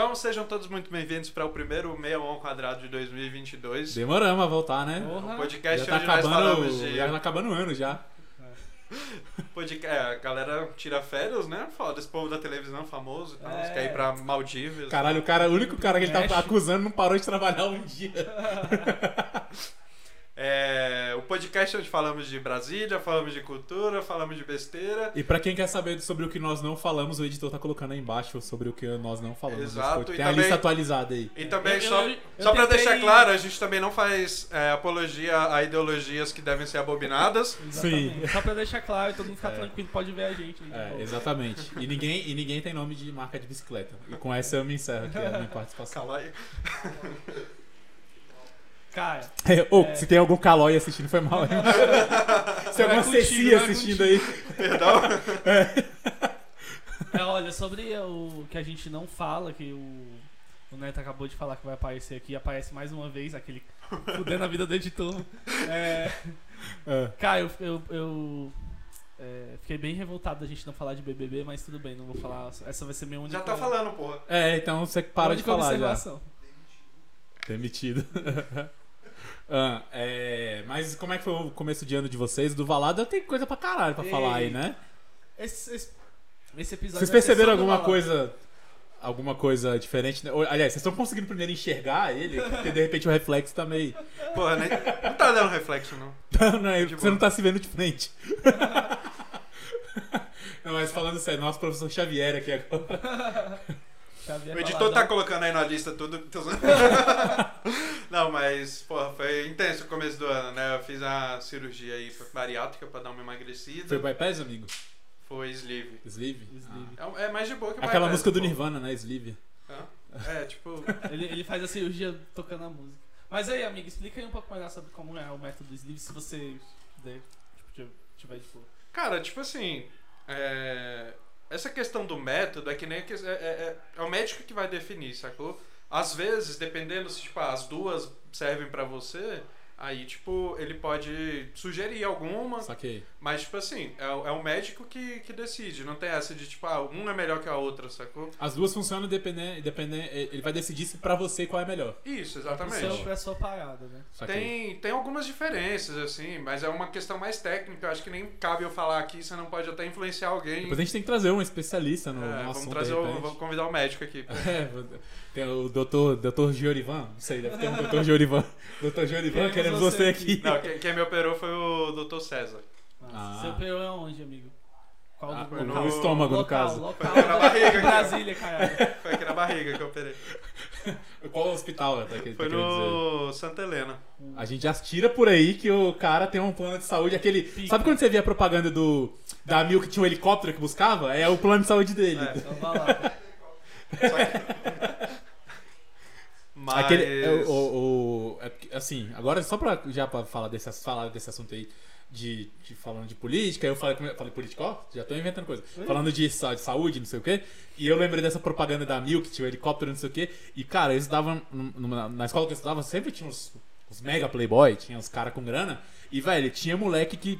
Então sejam todos muito bem-vindos para o primeiro 61 quadrado de 2022. Demoramos a voltar, né? O podcast já tá onde nós falamos acabando, de. já tá acabando o ano já. Podcast, é, a galera tira férias, né? Foda, esse povo da televisão famoso e tal. É. Quer ir pra Maldivas. Caralho, o cara, o único cara que ele tá acusando não parou de trabalhar um dia. É, o podcast onde falamos de Brasília, falamos de cultura, falamos de besteira. E pra quem quer saber sobre o que nós não falamos, o editor tá colocando aí embaixo sobre o que nós não falamos. Exato, Tem e a também- lista atualizada aí. E também, Eu- só, eu- eu só pra tentei- deixar claro, a gente também não faz é, apologia a ideologias que devem ser abominadas. Exatamente. Só pra deixar claro, todo mundo ficar É. tranquilo, pode ver a gente. né? É, exatamente. E ninguém, e ninguém tem nome de marca de bicicleta. E com essa eu me encerro aqui a minha participação. Cala aí. Cara, Ô, É. se tem algum calói assistindo, foi mal. hein? se é alguma contigo, Ceci é assistindo aí. Perdão. é, olha, sobre o que a gente não fala, que o, o Neto acabou de falar que vai aparecer aqui, aparece mais uma vez, aquele fudendo a vida do editor. É, É. cara, eu, eu, eu, é, fiquei bem revoltado da gente não falar de BBB, mas tudo bem, não vou falar. Essa vai ser minha única, Já tá falando, porra. É, então você para de falar já. observação. Demitido. Ah, é, mas como é que foi o começo de ano de vocês? Do Valada tem coisa pra caralho pra Ei. falar aí, né? Esse, esse, esse episódio Vocês perceberam alguma coisa alguma coisa diferente? né? Aliás, vocês estão conseguindo primeiro enxergar ele? Porque de repente o reflexo tá meio. Porra, nem... não tá dando reflexo, não. Não, não, é, De você boa. não tá se vendo de frente. Não, mas falando sério, nosso professor Xavier aqui agora. Xavier O editor tá colocando aí na lista tudo. Não, mas, porra, foi intenso o começo do ano, né? Eu fiz a cirurgia aí bariátrica pra dar uma emagrecida. Foi bypass, amigo? Foi sleeve. Sleeve? Sleeve. É, é mais de boa que Ah. Aquela bypass, música do pô. Nirvana, né? Sleeve. Hã? É, tipo. Ele, ele faz a cirurgia tocando a música. Mas aí, amigo, explica aí um pouco mais sobre como é o método sleeve, se você puder, tipo, tiver de boa. Cara, tipo assim. é, Essa questão do método é que nem. que- É, é, é- o médico que vai definir, sacou? Às vezes, dependendo se tipo, as duas servem pra você, aí, tipo, ele pode sugerir alguma. Saquei. Mas, tipo assim, é, o- é o médico que, que decide. Não tem essa de, tipo, ah, um é melhor que a outra, sacou? As duas funcionam dependendo. dependendo ele vai decidir se pra você qual é melhor. Isso, seu, exatamente. pra sua parada, né? Tem, tem algumas diferenças, assim, mas é uma questão mais técnica. Eu acho que nem cabe eu falar aqui, você não pode até influenciar alguém. Depois a gente tem que trazer um especialista no, É, no vamos assunto. trazer o, vamos convidar o médico aqui. É, tem o doutor, doutor Giorivan, não sei, deve ter um doutor Giorivan. Doutor Giorivan, Queremos queremos você você aqui. aqui. Não, quem, quem me operou foi o Dr. César. Ah. Seu PO é onde, amigo? Qual Ah, do no no- estômago, no local, caso. Local, Foi na barriga aqui. Brasília, caralho. Foi aqui na barriga que eu operei. Qual hospital tá, que- tá Foi dizer? no Santa Helena. A gente já tira por aí que o cara tem um plano de saúde, aquele... Pica. Sabe quando você via a propaganda do... Da Mil que tinha um helicóptero que buscava? É o plano de saúde dele. É. Então vai lá. Mas. Aquele, é, o, o- é assim, agora só pra, já pra falar desse, falar desse assunto aí, de, de falando de política, eu falei, falei política, ó, já tô inventando coisa. Falando de, de saúde, não sei o quê, e eu lembrei dessa propaganda da Mil, que tinha o helicóptero, não sei o quê, e cara, eles numa- na escola que eu estudava, sempre tinha uns, uns mega playboy, tinha uns caras com grana, e velho, tinha moleque que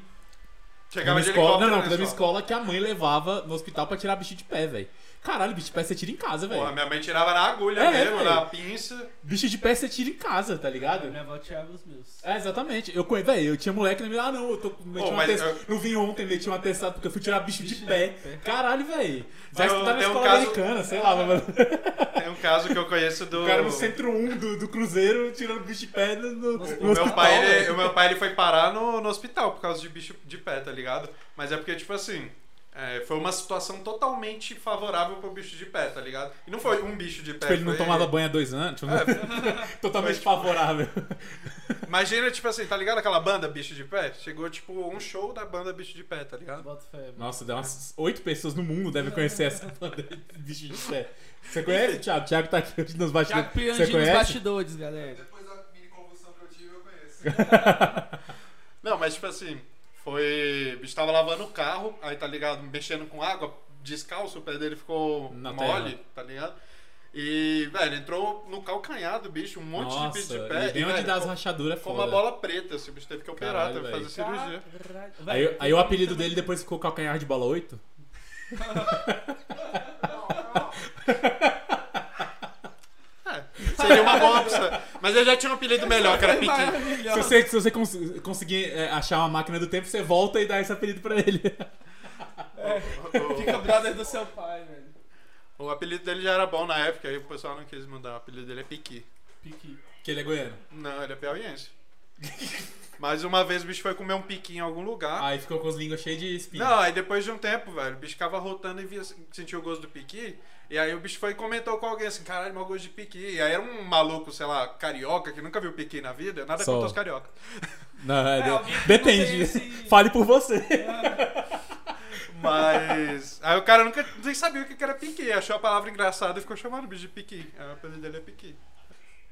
Chegava na de escola, não, não, na da minha escola. escola que a mãe levava no hospital pra tirar bicho de pé, velho. Caralho, bicho de pé você tira em casa, velho. Porra, minha mãe tirava na agulha É, mesmo, velho. na pinça. Bicho de pé você tira em casa, tá ligado? Minha avó tirava os meus. É, exatamente. Eu, conhe- velho, eu tinha moleque na minha. Ah, não, eu tô. Meti Pô, um mas atest... eu- Não vim ontem, meti um atestado porque eu fui tirar bicho, de Bicho pé. de pé. Caralho, velho. Já um- estudar na tem um escola caso- americana, sei lá, mano. Tem um caso que eu conheço do. O cara no centro 1 do, do Cruzeiro tirando bicho de pé no, no, no O hospital. meu, pai, ele, o meu pai ele foi parar no, no hospital por causa de bicho de pé, tá ligado? Mas é porque, tipo assim, é, foi uma situação totalmente favorável pro bicho de pé, tá ligado? E não foi um bicho de pé. Tipo, ele não foi- tomava banho há dois anos. Tipo, É, totalmente Foi, tipo, favorável. imagina, tipo assim, tá ligado aquela banda Bicho de Pé? Chegou, tipo, um show da banda Bicho de Pé, tá ligado? Nossa, deu umas oito pessoas no mundo devem conhecer essa banda de bicho de pé. Você conhece, Thiago? Thiago tá aqui hoje nos bastidores. Thiago Você Pirandinho nos conhece? bastidores, galera. Depois da mini convulsão que eu tive, eu conheço. Não, mas tipo assim, foi. O bicho tava lavando o carro, aí tá ligado, mexendo com água, descalço, o pé dele ficou Na mole, terra. tá ligado? E, velho, entrou no calcanhar do bicho, um monte Nossa, de bicho de pé. e bem onde dá as rachaduras é Ficou foda. uma bola preta, assim, o bicho teve que operar, Caralho, teve que fazer cirurgia. Caralho. Aí, aí o apelido dele depois ficou calcanhar de bola 8? Seria uma boa opção. Mas eu já tinha um apelido melhor, que era Piqui. Se você, se você cons- conseguir é, achar uma máquina do tempo, você volta e dá esse apelido pra ele. Fica brother do seu pai, velho. O apelido dele já era bom na época, aí o pessoal não quis mudar. O apelido dele é Piqui. Piqui. Que ele é goiano. Não, ele é piauiense. Mas uma vez o bicho foi comer um piqui em algum lugar. Aí ficou com as línguas cheias de espinho. Não, aí depois de um tempo, velho, o bicho ficava rotando e via, sentiu o gosto do piqui. E aí o bicho foi e comentou com alguém assim, caralho, mau gosto de piqui. E aí era um maluco, sei lá, carioca, que nunca viu piqui na vida. Nada Só. contra os carioca. Não, é, É, de- depende. esse- Fale por você. Mas. Aí o cara nunca nem sabia o que era piqui. Achou a palavra engraçada e ficou chamando o bicho de piqui. Aí o apelido dele é piqui.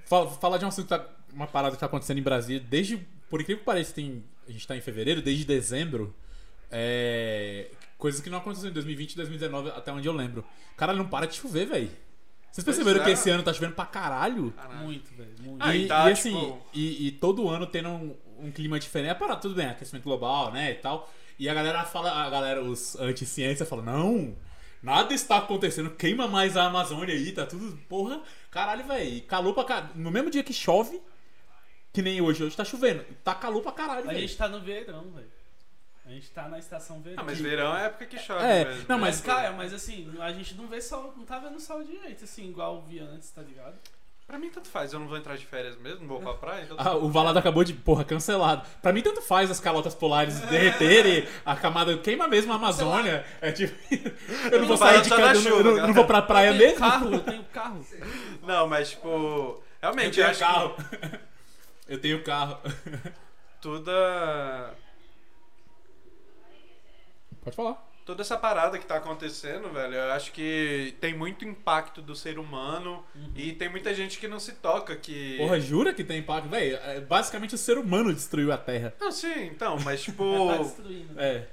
Fala, falar de um assunto, que tá- uma parada que tá acontecendo em Brasília, desde, por incrível que pareça, tem, a gente tá em fevereiro, desde dezembro, é, coisas que não aconteceram em 2020 e 2019, até onde eu lembro. Cara, não para de chover, velho. Vocês Pois perceberam é. que esse ano tá chovendo pra caralho? Caralho. Muito, velho. Muito. Ah, e, tá, e assim, tipo- e, e todo ano tendo um, um clima diferente. É para tudo bem, aquecimento global, né, e tal. E a galera fala, a galera, os anti-ciência falam, não, nada está acontecendo, queima mais a Amazônia aí, tá tudo, porra, caralho, velho. Calor pra caralho. No mesmo dia que chove, que nem hoje, hoje tá chovendo, tá calor pra caralho, A velho. gente tá no verão, velho. A gente tá na estação verão. Ah, mas verão é época que chove É, mesmo. não, Mas, cara, mas assim, a gente não vê sol, não tá vendo sol direito, assim, igual via antes, tá ligado? Pra mim tanto faz, eu não vou entrar de férias mesmo, não vou pra praia. Então... Ah, o Valado acabou de, porra, cancelado. Pra mim, tanto faz as calotas polares derreterem, a camada queima mesmo a Amazônia. É tipo. Eu não vou sair de casa, eu não, chuva, eu não- não vou pra praia eu tenho mesmo. carro, eu tenho carro. Não, mas tipo. Eu Realmente, tenho eu acho carro. que Eu tenho carro. toda. Pode falar. Toda essa parada que tá acontecendo, velho, eu acho que tem muito impacto do ser humano e tem muita gente que não se toca que. Porra, jura que tem impacto? Véi, é, basicamente o ser humano destruiu a Terra. Não, sim, então, mas Tá tipo. destruindo. É.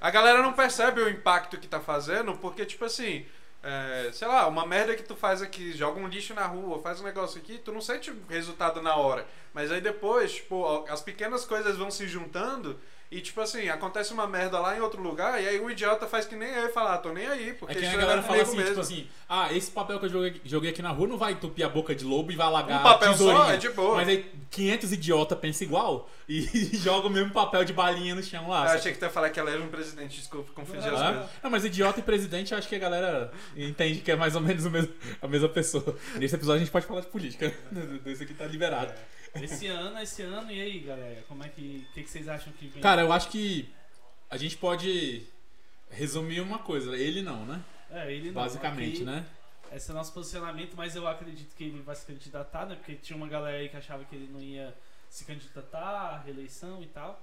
A galera não percebe o impacto que tá fazendo, porque, tipo assim, é, sei lá, uma merda que tu faz aqui, joga um lixo na rua, faz um negócio aqui, tu não sente o resultado na hora. Mas aí depois, tipo, as pequenas coisas vão se juntando e, tipo assim, acontece uma merda lá em outro lugar, e aí o idiota faz que nem eu e fala, ah, tô nem aí, porque É que isso a é galera fala assim, mesmo. tipo assim, ah, esse papel que eu joguei, joguei aqui na rua não vai entupir a boca de lobo e vai alagar Um papel a tesourinha. só é de boa. Mas aí 500 idiota pensa igual e joga o mesmo papel de balinha no chão lá. Eu achei que tu ia falar que ela era um presidente, desculpa, confundi as Ah, coisas. Não, mas idiota e presidente, eu acho que a galera entende que é mais ou menos mesmo- a mesma pessoa. Nesse episódio a gente pode falar de política. Esse aqui tá liberado. Esse ano, esse ano, e aí, galera? Como é que. O que, que vocês acham que vem? Cara, eu acho que a gente pode resumir uma coisa. Ele não, né? é, ele não. Basicamente, Aqui, né? Esse é o nosso posicionamento, mas eu acredito que ele vai se candidatar, né? Porque tinha uma galera aí que achava que ele não ia se candidatar à reeleição e tal.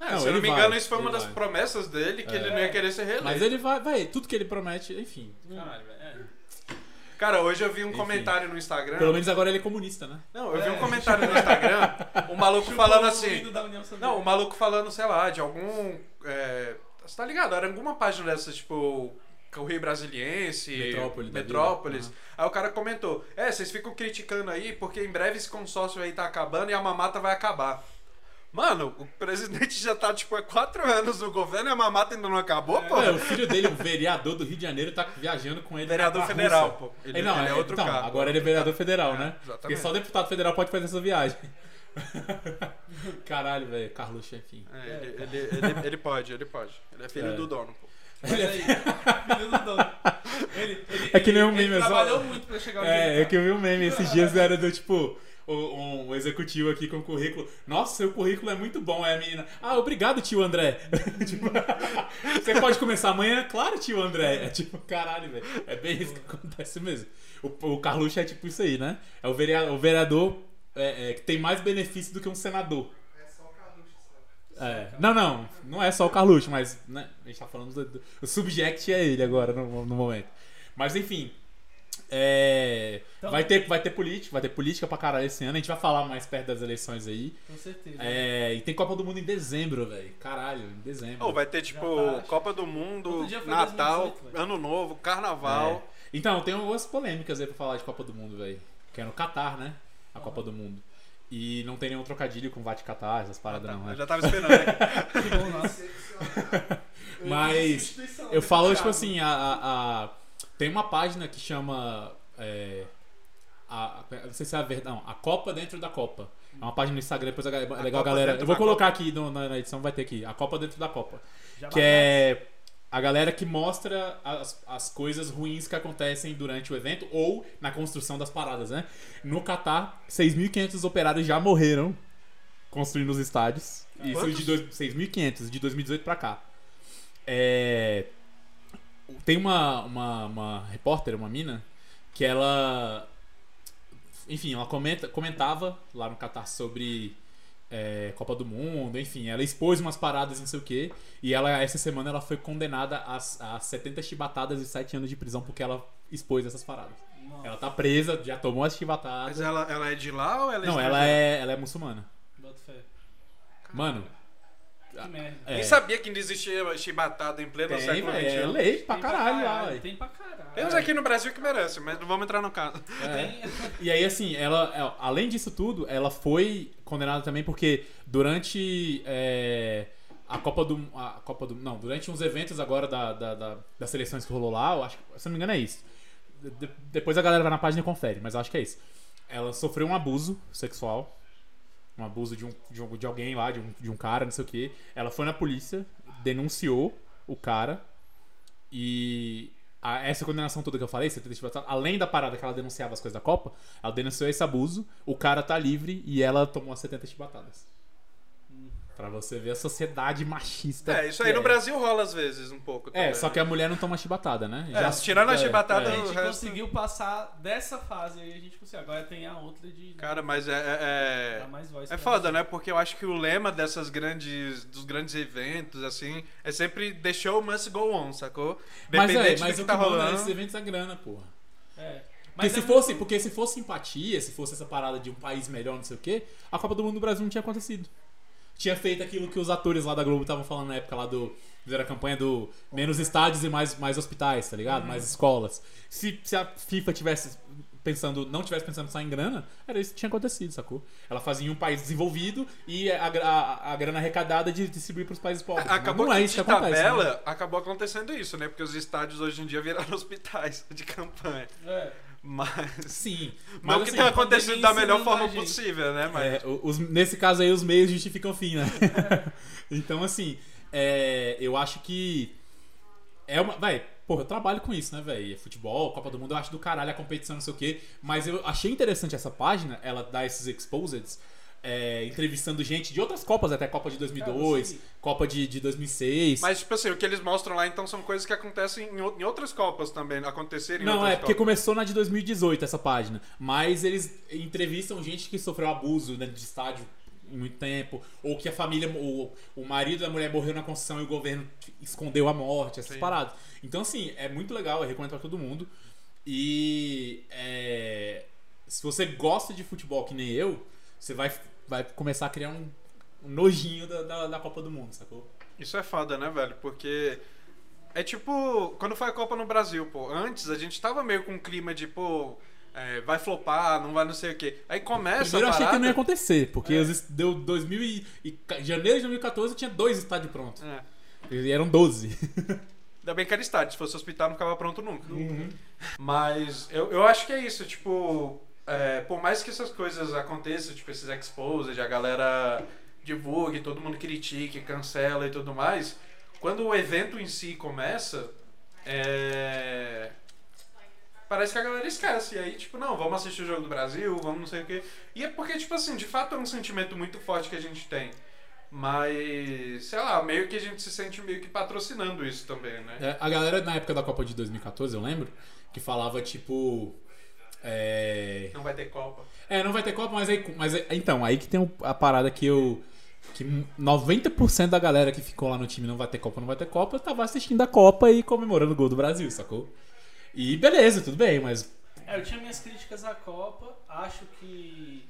É, Não, se eu não me vai, engano, isso foi uma das vai. promessas dele, que É. ele não ia querer ser reeleito. Mas ele vai, vai, tudo que ele promete, enfim. Caralho, velho. É. Cara, hoje eu vi um Enfim. comentário no Instagram. Pelo menos agora ele é comunista, né? Não, eu vi um comentário no Instagram, um maluco falando O assim. Não, o maluco falando, sei lá, de algum. É, você tá ligado? Era alguma página dessas, tipo. Correio Brasiliense, Metrópole Metrópolis. vida. Aí o cara comentou: É, vocês ficam criticando aí porque em breve esse consórcio aí tá acabando e a mamata vai acabar. Mano, o presidente já tá, tipo, há quatro anos no governo e a mamata ainda não acabou, pô. É, o filho dele, o vereador do Rio de Janeiro, tá viajando com ele. Vereador pra federal, pô. Ele, Ele, não, ele é outro então, cara. agora ele é vereador federal, É, né? Porque exatamente. só deputado federal pode fazer essa viagem. Caralho, velho. Carlos Chefinho. É, ele, ele, ele, ele pode, ele pode. Ele é filho É. do dono, pô. Mas aí, menino do dono. Ele, ele, É que nem ele- um meme, Ele é trabalhou muito pra chegar onde ele É, é tá. que eu vi um meme esses dias, era do tipo. Um, um executivo aqui com currículo. Nossa, seu currículo é muito bom. Aí a menina. Ah, obrigado, tio André. Tipo, você pode começar amanhã? Claro, tio André. É tipo, caralho, velho. É bem isso que acontece mesmo. O, o Carluxo é tipo isso aí, né? É o vereador, o vereador é, é, que tem mais benefício do que um senador. É só o Carluxo, só. É. Não, não. Não é só o Carluxo, mas né, a gente tá falando do, do- o subject é ele agora no, no momento. Mas enfim. É, Então- vai, ter, vai ter política, vai ter política pra caralho esse ano. A gente vai falar mais perto das eleições aí. Com certeza. É, e tem Copa do Mundo em dezembro, velho. Caralho, em dezembro. Ou vai ter, tipo, tá. Copa do Mundo, Natal, 2018, velho. Ano Novo, Carnaval. É. Então, tem algumas polêmicas aí pra falar de Copa do Mundo, velho. Que é no Catar, né? A Copa do Mundo. E não tem nenhum trocadilho com Vate Catar, essas paradas não, Eu né? já tava esperando. né? Que bom, nossa. Mas eu né, falo, Thiago? tipo assim, a, a- a- tem uma página que chama. é? Copa a. A a, a- não sei se é a verdade, não, a Copa dentro da Copa. É uma página no Instagram, depois a, é legal, Copa galera. Eu vou colocar aqui no- na, edição, vai ter aqui. A Copa dentro da Copa. Já Que é a galera que mostra as, as coisas ruins que acontecem durante o evento ou na construção das paradas, né? No Catar, 6.500 operários já morreram construindo os estádios. Isso Quantos? de dois- 6.500, de 2018 pra cá. É, Tem uma, uma, uma repórter, uma mina, que ela. Enfim, ela comenta, comentava lá no Catar sobre é, Copa do Mundo, enfim, ela expôs umas paradas, não sei o quê. E ela, essa semana, ela foi condenada a, a 70 chibatadas e 7 anos de prisão porque ela expôs essas paradas. Nossa, Ela tá presa, já tomou as Mas chibatadas. ela, ela é de lá ou ela é Não, ela é, ela é muçulmana. bota fé. Mano, Que merda. é, Nem sabia que ainda existia chibatada em pleno tem, século velho, é XXI. lei pra Tem caralho lá. Tem pra caralho. Temos aqui no Brasil que merece, mas não vamos entrar no caso. É. E aí, assim, ela, ela- além disso tudo, ela foi condenada também porque durante é, a Copa do. A Copa do. Não, durante uns eventos agora da, da- da- das seleções que rolou lá, eu acho que, se não me engano, é isso. De- depois a galera vai na página e confere, mas eu acho que é isso. Ela sofreu um abuso sexual. Um abuso de, um, de, um- de alguém lá, de um, de um cara, não sei o que. Ela foi na polícia, denunciou o cara. E a- essa condenação toda que eu falei, 70 chibatadas, além da parada que ela denunciava as coisas da Copa, ela denunciou esse abuso, o cara tá livre e ela tomou as 70 chibatadas. Pra você ver a sociedade machista. É, isso aí no é. Brasil rola às vezes um pouco. É, também, só né? que a mulher não toma chibatada, né? É, tirando a chibatada, A é. gente o resto- conseguiu passar dessa fase aí, a gente conseguiu. Agora tem a outra de Cara, mas é. é, é... mais voz. É foda, né? Porque eu acho que o lema dessas grandes. dos grandes eventos, assim, é sempre The show must go on, sacou? Mas é, Dependente mas do o que tá que manda rolando. nesses eventos é grana, porra. É. Porque Mas se, é fosse, muito- porque se fosse empatia, se fosse essa parada de um país melhor, não sei o quê, a Copa do Mundo do Brasil não tinha acontecido. Tinha feito aquilo que os atores lá da Globo estavam falando na época lá do. Fizeram a campanha do menos estádios e mais, mais hospitais, tá ligado? Uhum. Mais escolas. Se, se a FIFA tivesse pensando, não tivesse pensando só em grana, era isso que tinha acontecido, sacou? Ela fazia em um país desenvolvido e a, a, a grana arrecadada de distribuir pros países pobres. Mas Acabou não é que isso que acontece. né? tabela, acabou acontecendo isso, né? Porque os estádios hoje em dia viraram hospitais de campanha. É. Mas. Sim. Mas o que assim, tem acontecido da melhor ensinando forma possível, né? Mas. É, os- nesse caso aí, os meios justificam o fim, né? então, assim, é, eu acho que. É uma. Vai, porra, eu trabalho com isso, né, velho? Futebol, Copa do Mundo, eu acho do caralho a competição, não sei o quê. Mas eu achei interessante essa página, ela dá esses exposeds. É, entrevistando gente de outras Copas, até Copa de 2002, Cara. Copa de, de 2006. Mas, tipo assim, o que eles mostram lá, então, são coisas que acontecem em, ou- em outras Copas também, acontecerem em Não, é porque Copas. começou na de 2018 essa página. Mas eles entrevistam gente que sofreu abuso né, de estádio muito tempo. Ou que a família, o, o marido da mulher morreu na construção e o governo escondeu a morte, essas Sim. paradas. Então, assim, é muito legal, eu recomendo pra todo mundo. E é, se você gosta de futebol que nem eu, você vai, vai começar a criar um, um nojinho da, da, da Copa do Mundo, sacou? Isso é foda, né, velho? Porque é tipo, quando foi a Copa no Brasil, pô, antes a gente tava meio com um clima de, pô, é, vai flopar, não vai não sei o quê. Aí começa Primeiro eu achei que não ia acontecer, porque É. deu 2000 e, e janeiro de 2014 tinha dois estádios prontos. É. E eram 12. Ainda bem que era estádio, se fosse hospital não ficava pronto nunca. Uhum. Mas eu, eu acho que é isso, tipo, é, por mais que essas coisas aconteçam, tipo esses exposed, a galera divulgue, todo mundo critique, cancela e tudo mais, quando o evento em si começa, é, parece que a galera esquece. E aí, tipo, não, vamos assistir o jogo do Brasil, vamos não sei o quê. E é porque, tipo assim, de fato é um sentimento muito forte que a gente tem. Mas, sei lá, meio que a gente se sente meio que patrocinando isso também, né? É, a galera na época da Copa de 2014, eu lembro, que falava tipo. É, Não vai ter Copa. é não vai ter Copa, mas aí. Mas é- então, aí que tem a parada que eu. Que 90% da galera que ficou lá no time não vai ter Copa, não vai ter Copa, tava assistindo a Copa e comemorando o gol do Brasil, sacou? E beleza, tudo bem, mas. É, eu tinha minhas críticas à Copa. Acho que.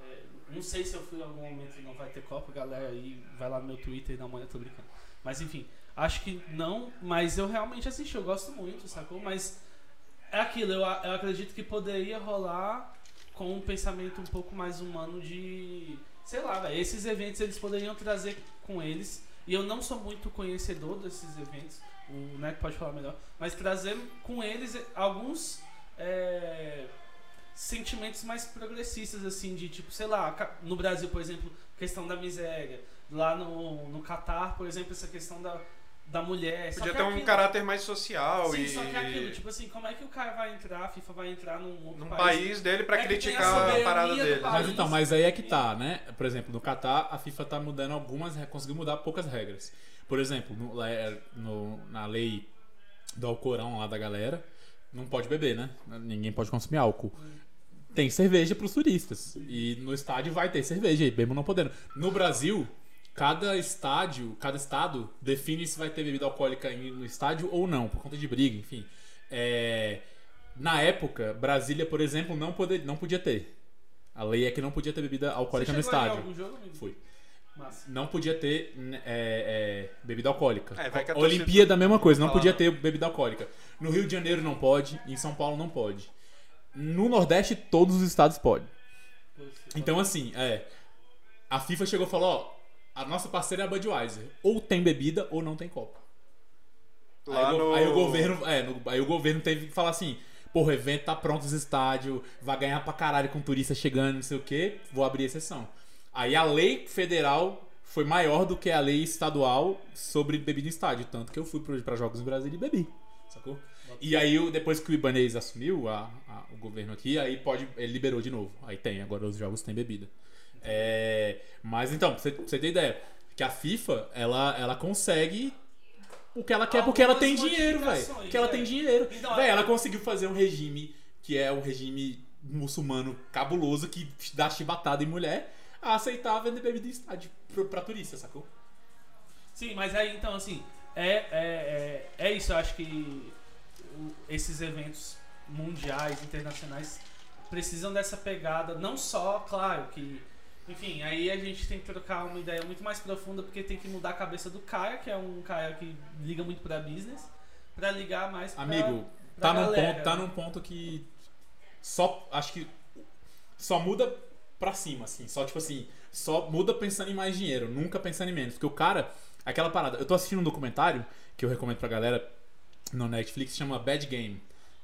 é, não sei se eu fui em algum momento e não vai ter Copa, galera aí vai lá no meu Twitter e dá uma olhada, tô brincando. Mas enfim, acho que não, mas eu realmente assisti, eu gosto muito, sacou? Mas é aquilo, eu, eu acredito que poderia rolar com um pensamento um pouco mais humano de. Sei lá, velho, esses eventos eles poderiam trazer com eles. E eu não sou muito conhecedor desses eventos, o Neto pode falar melhor, mas trazer com eles alguns é, sentimentos mais progressistas, assim, de tipo, sei lá, no Brasil, por exemplo, questão da miséria. Lá no, no Catar, por exemplo, essa questão da, da mulher. Só Podia que ter um aquilo- caráter mais social Sim, e. só que é aquilo, tipo assim, como é que o cara vai entrar, a FIFA vai entrar num outro num país? país dele pra É a criticar a parada dele. Mas então, mas aí é que tá, né? Por exemplo, no Catar, a FIFA tá mudando algumas, conseguiu mudar poucas regras. Por exemplo, no- é- no- na lei do Alcorão lá da galera, não pode beber, né? Ninguém pode consumir álcool. Tem cerveja pros turistas. E no estádio vai ter cerveja, e mesmo não podendo. No Brasil, cada estádio, cada estado define se vai ter bebida alcoólica em- no estádio ou não, por conta de briga, enfim. É, Na época, Brasília, por exemplo, não, poder, não podia ter. A lei é que não podia ter bebida Você alcoólica no estádio. algum jogo, amigo? Fui. Massa. Não podia ter né, é, é, bebida alcoólica. É, vai que a Olimpíada, a mesma coisa, não podia ter bebida alcoólica. No Rio de Janeiro não pode, em São Paulo não pode. No Nordeste, todos os estados podem. Então, assim, é. A FIFA chegou e falou: ó, a nossa parceira é a Budweiser. Ou tem bebida ou não tem copo. Lá aí, no- aí o governo. É, no- aí o governo teve que falar assim: porra, o evento tá pronto nos estádios, vai ganhar pra caralho com turista chegando, não sei o que, vou abrir exceção. Aí a lei federal foi maior do que a lei estadual sobre bebida em estádio. Tanto que eu fui pra jogos em Brasília e bebi. Sacou? E aí, depois que o Ibanez assumiu a- a- o governo aqui, aí pode. Ele liberou de novo. Aí tem, agora os jogos têm bebida. É, mas então, pra você, pra você ter ideia, que a FIFA, ela, ela consegue o que ela quer porque ela tem dinheiro, velho. Porque ela é. tem dinheiro. Então, Véi, é- ela conseguiu fazer um regime que é um regime muçulmano cabuloso que dá chibatada em mulher a aceitar vender bebida em estádio pra, pra turista, sacou? Sim, mas aí então assim, é, é, é, é isso, eu acho que esses eventos mundiais, internacionais, precisam dessa pegada, não só, claro, que. Enfim, aí a gente tem que trocar uma ideia muito mais profunda, porque tem que mudar a cabeça do cara, que é um cara que liga muito pra business, pra ligar mais pra. Amigo, pra tá num, galera, ponto, tá né? num ponto que só. Acho que só muda pra cima, assim. Só tipo assim, só muda pensando em mais dinheiro, nunca pensando em menos. Porque o cara, aquela parada. Eu tô assistindo um documentário que eu recomendo pra galera no Netflix, chama Bad Game.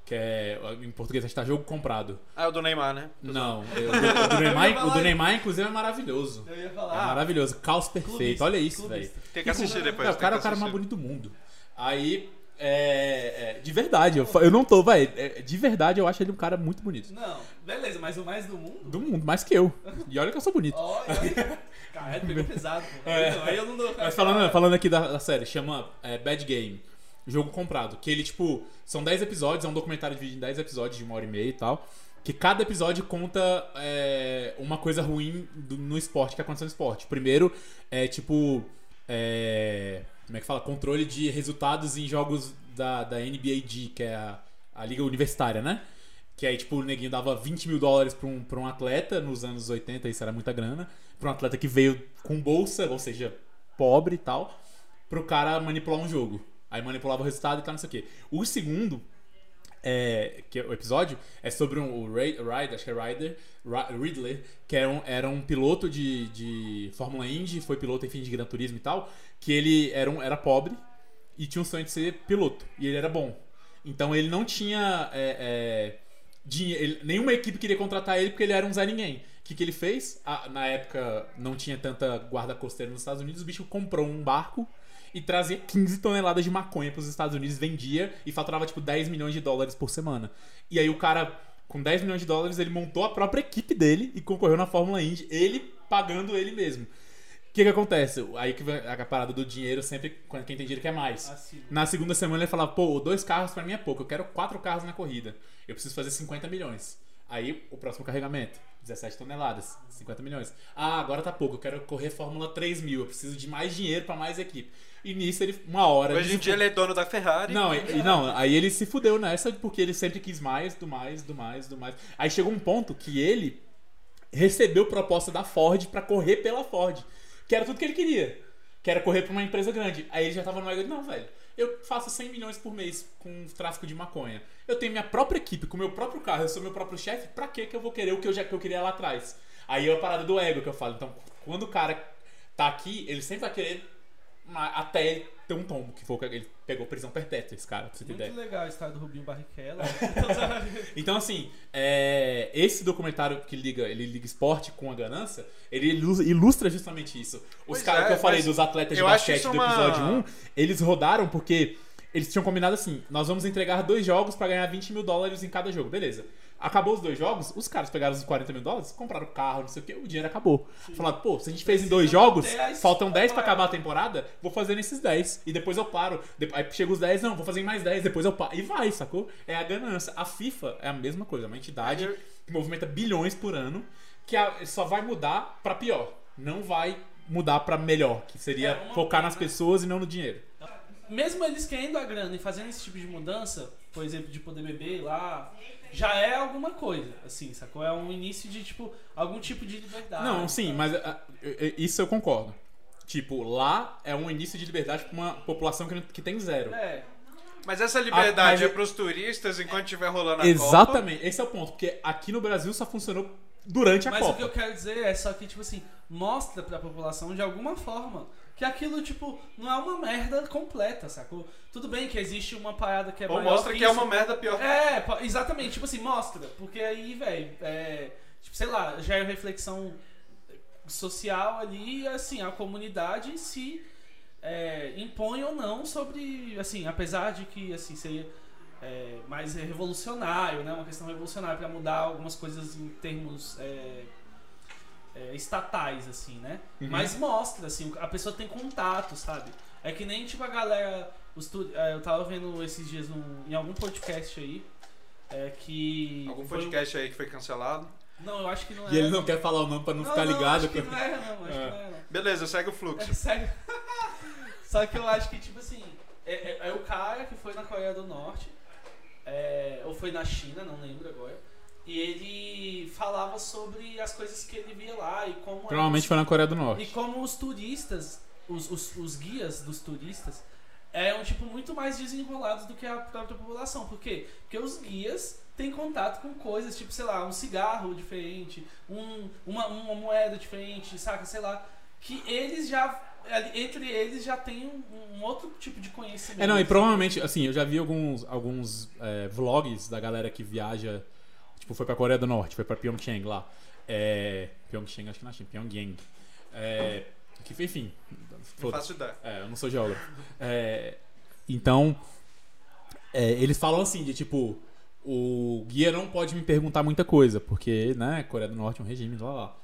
Que é, em português, está jogo comprado. Ah, é o do Neymar, né? Não, eu- o, do, Neymar, o do Neymar, inclusive, é maravilhoso. Eu ia É falar. maravilhoso. Caos perfeito. clubista, Olha isso, velho. Tem que assistir depois. É, o cara é o cara mais bonito do mundo. Aí, é, é, de verdade, eu, eu não tô, vai. é, de verdade, eu acho ele um cara muito bonito. Não, beleza, mas o mais do mundo? Do mundo, mais que eu. E olha que eu sou bonito. Olha, cara, pegou pesado, pô. É. Aí eu não dou. Mas falando, falando aqui da, da série, chama é, Bad Game. Jogo comprado. Que ele, tipo, são 10 episódios, é um documentário dividido em 10 episódios de uma hora e meia e tal. Que cada episódio conta é, uma coisa ruim do- no esporte que aconteceu no esporte. Primeiro é tipo. é, como é que fala? Controle de resultados em jogos da, da NBAD, que é a, a liga universitária, né? Que aí, tipo, o neguinho dava 20 mil dólares pra um, pra um atleta nos anos 80, isso era muita grana. Pra um atleta que veio com bolsa, ou seja, pobre e tal, pro cara manipular um jogo. Aí manipulava o resultado e tal, não sei o quê. O segundo, é, que é o episódio, é sobre um, o Ray, Ryder, acho que é Ryder, Ri- Ridley, que era um, era um piloto de, de Fórmula Indy, foi piloto, enfim, de Gran Turismo e tal, que ele era, um, era pobre e tinha um sonho de ser piloto. E ele era bom. Então ele não tinha. É, é, dinhe- ele- nenhuma equipe queria contratar ele porque ele era um Zé Ninguém. O que, que ele fez? Ah, na época não tinha tanta guarda costeira nos Estados Unidos, o bicho comprou um barco e trazia 15 toneladas de maconha para os Estados Unidos, vendia e faturava tipo 10 milhões de dólares por semana. E aí o cara, com 10 milhões de dólares, ele montou a própria equipe dele e concorreu na Fórmula Indy, ele pagando ele mesmo. O que que acontece? Aí que a parada do dinheiro sempre, quando quem tem dinheiro quer mais. Assim, Na segunda semana ele falava, pô, dois carros pra mim é pouco, eu quero quatro carros na corrida. Eu preciso fazer 50 milhões. Aí o próximo carregamento, 17 toneladas, 50 milhões. Ah, agora tá pouco, eu quero correr Fórmula 3000, eu preciso de mais dinheiro pra mais equipe. E nisso ele, uma hora. Hoje em dia ele é dono da Ferrari. não, e- não, aí ele se fudeu nessa porque ele sempre quis mais, do mais, do mais, do mais. Aí chegou um ponto que ele recebeu proposta da Ford pra correr pela Ford, que era tudo que ele queria, que era correr pra uma empresa grande. Aí ele já tava no ego de, não, velho, eu faço 100 milhões por mês com tráfico de maconha. Eu tenho minha própria equipe, com meu próprio carro, eu sou meu próprio chefe, pra que que eu vou querer o que eu já que eu queria lá atrás? Aí é a parada do ego que eu falo. Então, quando o cara tá aqui, ele sempre vai querer até ele ter um tombo, que foi ele pegou prisão perpétua, esse cara, pra você ter Muito ideia. legal a história do Rubinho Barrichello. Então, assim, é, esse documentário que liga, ele liga esporte com a ganância, ele ilu- ilustra justamente isso. Os caras é, que eu falei dos atletas de basquete do uma- episódio 1, eles rodaram porque eles tinham combinado assim: nós vamos entregar dois jogos pra ganhar 20 mil dólares em cada jogo. Beleza. Acabou os dois jogos, os caras pegaram os 40 mil dólares, compraram carro, não sei o que, o dinheiro acabou. Falaram, pô, se a gente fez em dois jogos, manter a faltam 10 pra história. acabar a temporada, vou fazer nesses 10. E depois eu paro. Aí chega os 10, não, vou fazer em mais 10, depois eu paro. E vai, sacou? É a ganância. A FIFA é a mesma coisa, é uma entidade que movimenta bilhões por ano, que só vai mudar pra pior. Não vai mudar pra melhor, que seria É, focar pena. nas pessoas e não no dinheiro. Mesmo eles querendo a grana e fazendo esse tipo de mudança, por exemplo, de poder beber lá, já é alguma coisa, assim, sacou? É um início de, tipo, algum tipo de liberdade. Não, sim, tá? mas ah, isso eu concordo. Tipo, lá é um início de liberdade pra uma população que, não- que tem zero. É, Mas essa liberdade Ah, mas- é pros turistas enquanto estiver rolando a Exatamente, esse é o ponto, porque aqui no Brasil só funcionou durante a mas o Copa. que eu quero dizer é só que, tipo assim, mostra pra população de alguma forma que aquilo, tipo, não é uma merda completa, sacou? Tudo bem que existe uma parada que é Ou maior mostra que é isso. uma merda pior. É, exatamente, tipo assim, mostra. Porque aí, velho, é, tipo, sei lá, já é reflexão social ali, assim, a comunidade se é, impõe ou não sobre, assim, apesar de que, assim, seria é, mais revolucionário, né, uma questão revolucionária para mudar algumas coisas em termos é, é, estatais, assim, né? Uhum. Mas mostra, assim, a pessoa tem contato, sabe? É que nem, tipo, a galera... os tu- é, eu tava vendo esses dias num- em algum podcast aí, é que... Algum foi- podcast aí que foi cancelado. Não, eu acho que não é. E ele não quer falar o nome pra não, ficar ligado. Acho que não era, não. Acho É. que não era, não. Beleza, segue o fluxo. É sério. Só que eu acho que, tipo assim, é, é- é o cara que foi na Coreia do Norte, é, ou foi na China, não lembro agora, e ele falava sobre as coisas que ele via lá e como. Provavelmente os- foi na Coreia do E Norte. como os turistas, os, os, os guias dos turistas, eram, tipo, muito mais desenrolados do que a própria população. Por quê? Porque os guias têm contato com coisas, tipo, sei lá, um cigarro diferente, um, uma, uma moeda diferente, saca? Sei lá. Que eles já. Entre eles já tem um, um outro tipo de conhecimento. É, não, e provavelmente, assim, eu já vi alguns, alguns é, vlogs da galera que viaja, tipo, foi pra Coreia do Norte, foi pra Pyeongchang lá. É, Pyeongchang, acho que não é China, Pyongyang. É, que, enfim, Não foda-se. faço ideia. É, eu não sou geógrafo. É, então, é, eles falam assim, de tipo, o guia não pode me perguntar muita coisa, porque, né, Coreia do Norte é um regime, lá, lá.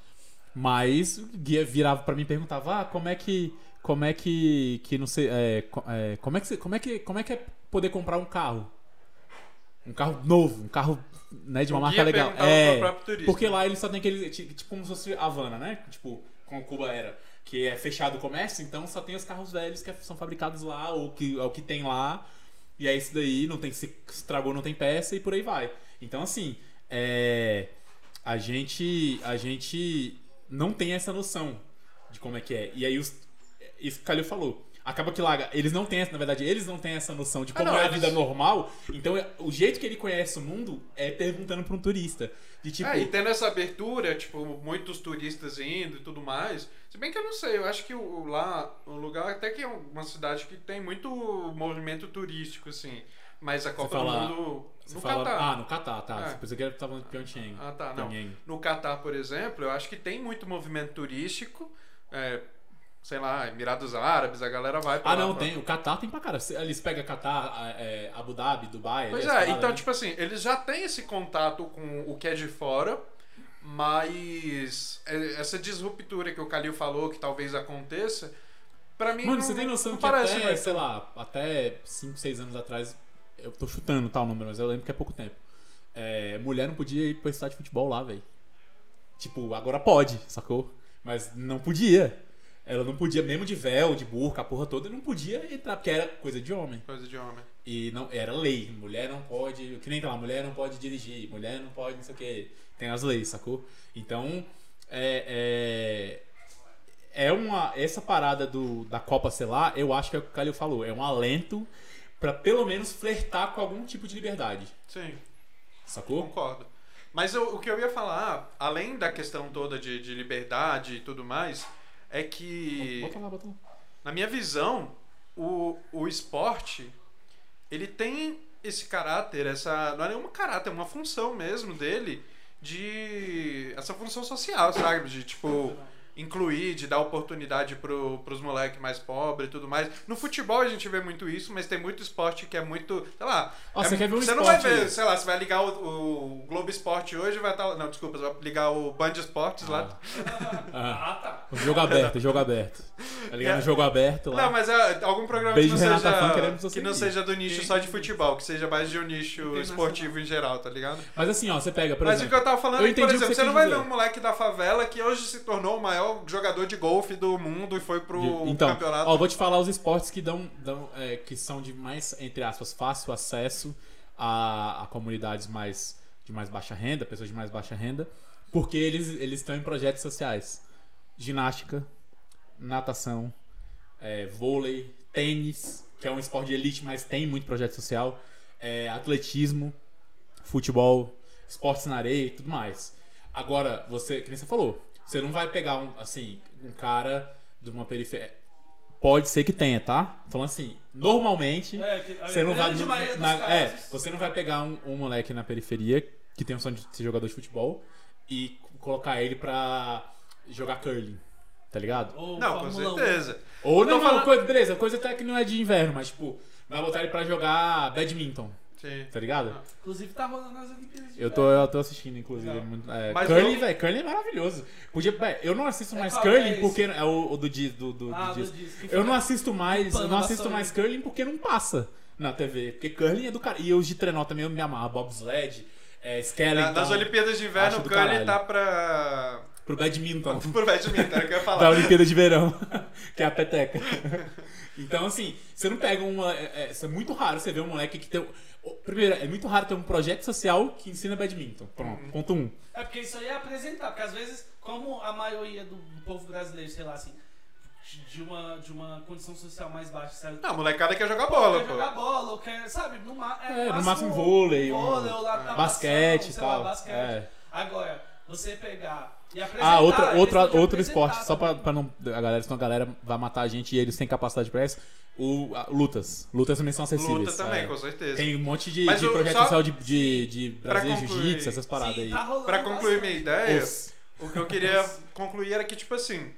Mas o guia virava pra mim e perguntava, ah, como é que, como é que, que não sei, é, é, como é que, como é que, como é que é poder comprar um carro? Um carro novo, um carro, né, de uma O marca legal. É, turista. porque lá eles só tem aquele. ti- Tipo como se fosse Havana, né? Tipo, como Cuba era. Que é fechado o comércio, então só tem os carros velhos que são fabricados lá, ou que, ou que tem lá. E é isso daí, não tem se estragou, não tem peça e por aí vai. Então, assim, é, a gente. A gente não tem essa noção de como é que é. E aí os, isso que o Calil falou. Acaba que lá, eles não têm essa, na verdade, eles não têm essa noção de Ah, como não, é a eles- vida normal. Então, é- o jeito que ele conhece o mundo é perguntando pra um turista. De tipo, É, e tendo essa abertura, tipo, muitos turistas indo e tudo mais. Se bem que eu não sei, eu acho que o, lá, o lugar até que é uma cidade que tem muito movimento turístico, assim. Mas a Copa fala- do Mundo. No fala- Catar. Ah, no Catar, tá. É. Você pensou que ele tava falando de Pyeongchang. Ah, tá, não. No Catar, por exemplo, eu acho que tem muito movimento turístico. é, sei lá, Emirados Árabes, a galera vai pra Ah, lá não, pra- tem. O Catar tem pra cara. Eles pegam Catar, a- é, Abu Dhabi, Dubai. Pois ali, é, então, né? tipo assim, eles já têm esse contato com o que é de fora, mas é, essa disruptura que o Kalil falou que talvez aconteça, pra mim Mano, não, você tem noção não que parece até, sei lá, até 5, 6 anos atrás, eu tô chutando tal número, mas eu lembro que é pouco tempo. É, mulher não podia ir pro estádio de futebol lá, velho. Tipo, agora pode, sacou? Mas não podia. Ela não podia, mesmo de véu, de burca, a porra toda, não podia entrar, porque era coisa de homem. Coisa de homem. E não, era lei. Mulher não pode. Que nem tá lá, mulher não pode dirigir, mulher não pode, não sei o que. Tem as leis, sacou? Então, é. É, é uma. Essa parada do, da Copa, sei lá, eu acho que é o que o Calil falou. É um alento pra pelo menos flertar com algum tipo de liberdade. Sim, Sacou? concordo. Mas eu- o que eu ia falar, além da questão toda de, de liberdade e tudo mais, é que. Bota lá, bota lá. na minha visão, o, o esporte, ele tem esse caráter, essa. Não é nenhum caráter, é uma função mesmo dele de. essa função social, sabe? De tipo. Incluir, de dar oportunidade pro, pros moleques mais pobres e tudo mais. No futebol a gente vê muito isso, mas tem muito esporte que é muito. Sei lá. Ó, é- você quer ver um Você não vai ver, sei lá, você vai ligar o, o Globo Esporte hoje vai estar. Não, desculpa, você vai ligar o Band Esportes lá. Ah, Ah, tá. O jogo aberto, jogo aberto. Tá ligado? É. Jogo aberto lá. Não, mas é algum programa Beijo, que, não Renata Fã, seja, queremos que não seja do nicho só de futebol, que seja mais de um nicho esportivo em geral, tá ligado? Mas assim, ó, você pega, por Mas o exemplo. que eu tava falando eu é que, por o exemplo, você você não vai ver um moleque da favela que hoje se tornou o maior jogador de golfe do mundo e foi pro Então, campeonato. ó, vou te falar os esportes que dão, dão é, que são de mais, entre aspas, fácil acesso a, a comunidades mais de mais baixa renda, pessoas de mais baixa renda, porque eles eles estão em projetos sociais, ginástica, natação, é, vôlei, tênis, que é um esporte de elite, mas tem muito projeto social, é, atletismo, futebol, esportes na areia e tudo mais. Agora, você, que nem você falou, você não vai pegar um, assim, um cara de uma periferia. Pode ser que tenha, tá? Falando assim, normalmente, É, que- você não vai. na- é, você não vai pegar um, um moleque na periferia que tem o sonho de ser jogador de futebol e colocar ele pra jogar curling. Tá ligado? Ou Não, com Fórmula 1. certeza. Ou não, não, falando- coisa, beleza, coisa até que não é de inverno, mas tipo, vai botar ele pra jogar badminton, Sim. tá ligado? Inclusive tá rolando as Olimpíadas. de Eu tô, Inverno. eu tô assistindo, inclusive. Muito- é, Mas curling, eu- velho, curling é maravilhoso. Podia, eu não assisto É mais curling é porque é o, o do, di- do, do, do Ah, do disco. Eu não assisto mais, eu não assisto mais curling porque não passa na TV. Porque curling é do cara. E os de trenó também eu me amarro. Bobsled, é, Skeleton. Na- Nas Olimpíadas de Inverno, o do curling caralho. tá pra. Pro badminton. Pro badminton, era o que eu ia da falar. Olimpíada de Verão, que é a peteca. Então, assim, você não pega uma. É, é, é muito raro você ver um moleque que tem. Primeiro, é muito raro ter um projeto social que ensina badminton. Pronto, ponto um. É porque isso aí é apresentar, porque às vezes, como a maioria do povo brasileiro, sei lá assim, de- uma, de uma condição social mais baixa, sabe? Não, a molecada quer jogar bola, quer pô. jogar bola, ou quer, sabe, no, ma É, no máximo vôlei, um- vôlei ou lá, natação, basquete e sei lá, tal. basquete. É. Agora, você pegar. Ah, outra, outra, outro esporte, só pra, também. pra não. A galera, senão a galera vai matar a gente e eles têm capacidade pra isso. O, a- lutas. Lutas também são acessíveis. Luta também, é. com certeza. Tem um monte de, Mas de projeto só- social de, de, de Brasil concluir- Jiu-Jitsu, essas paradas Sim, aí. tá Pra concluir minha ideia, Os- o que eu queria concluir era que, tipo assim,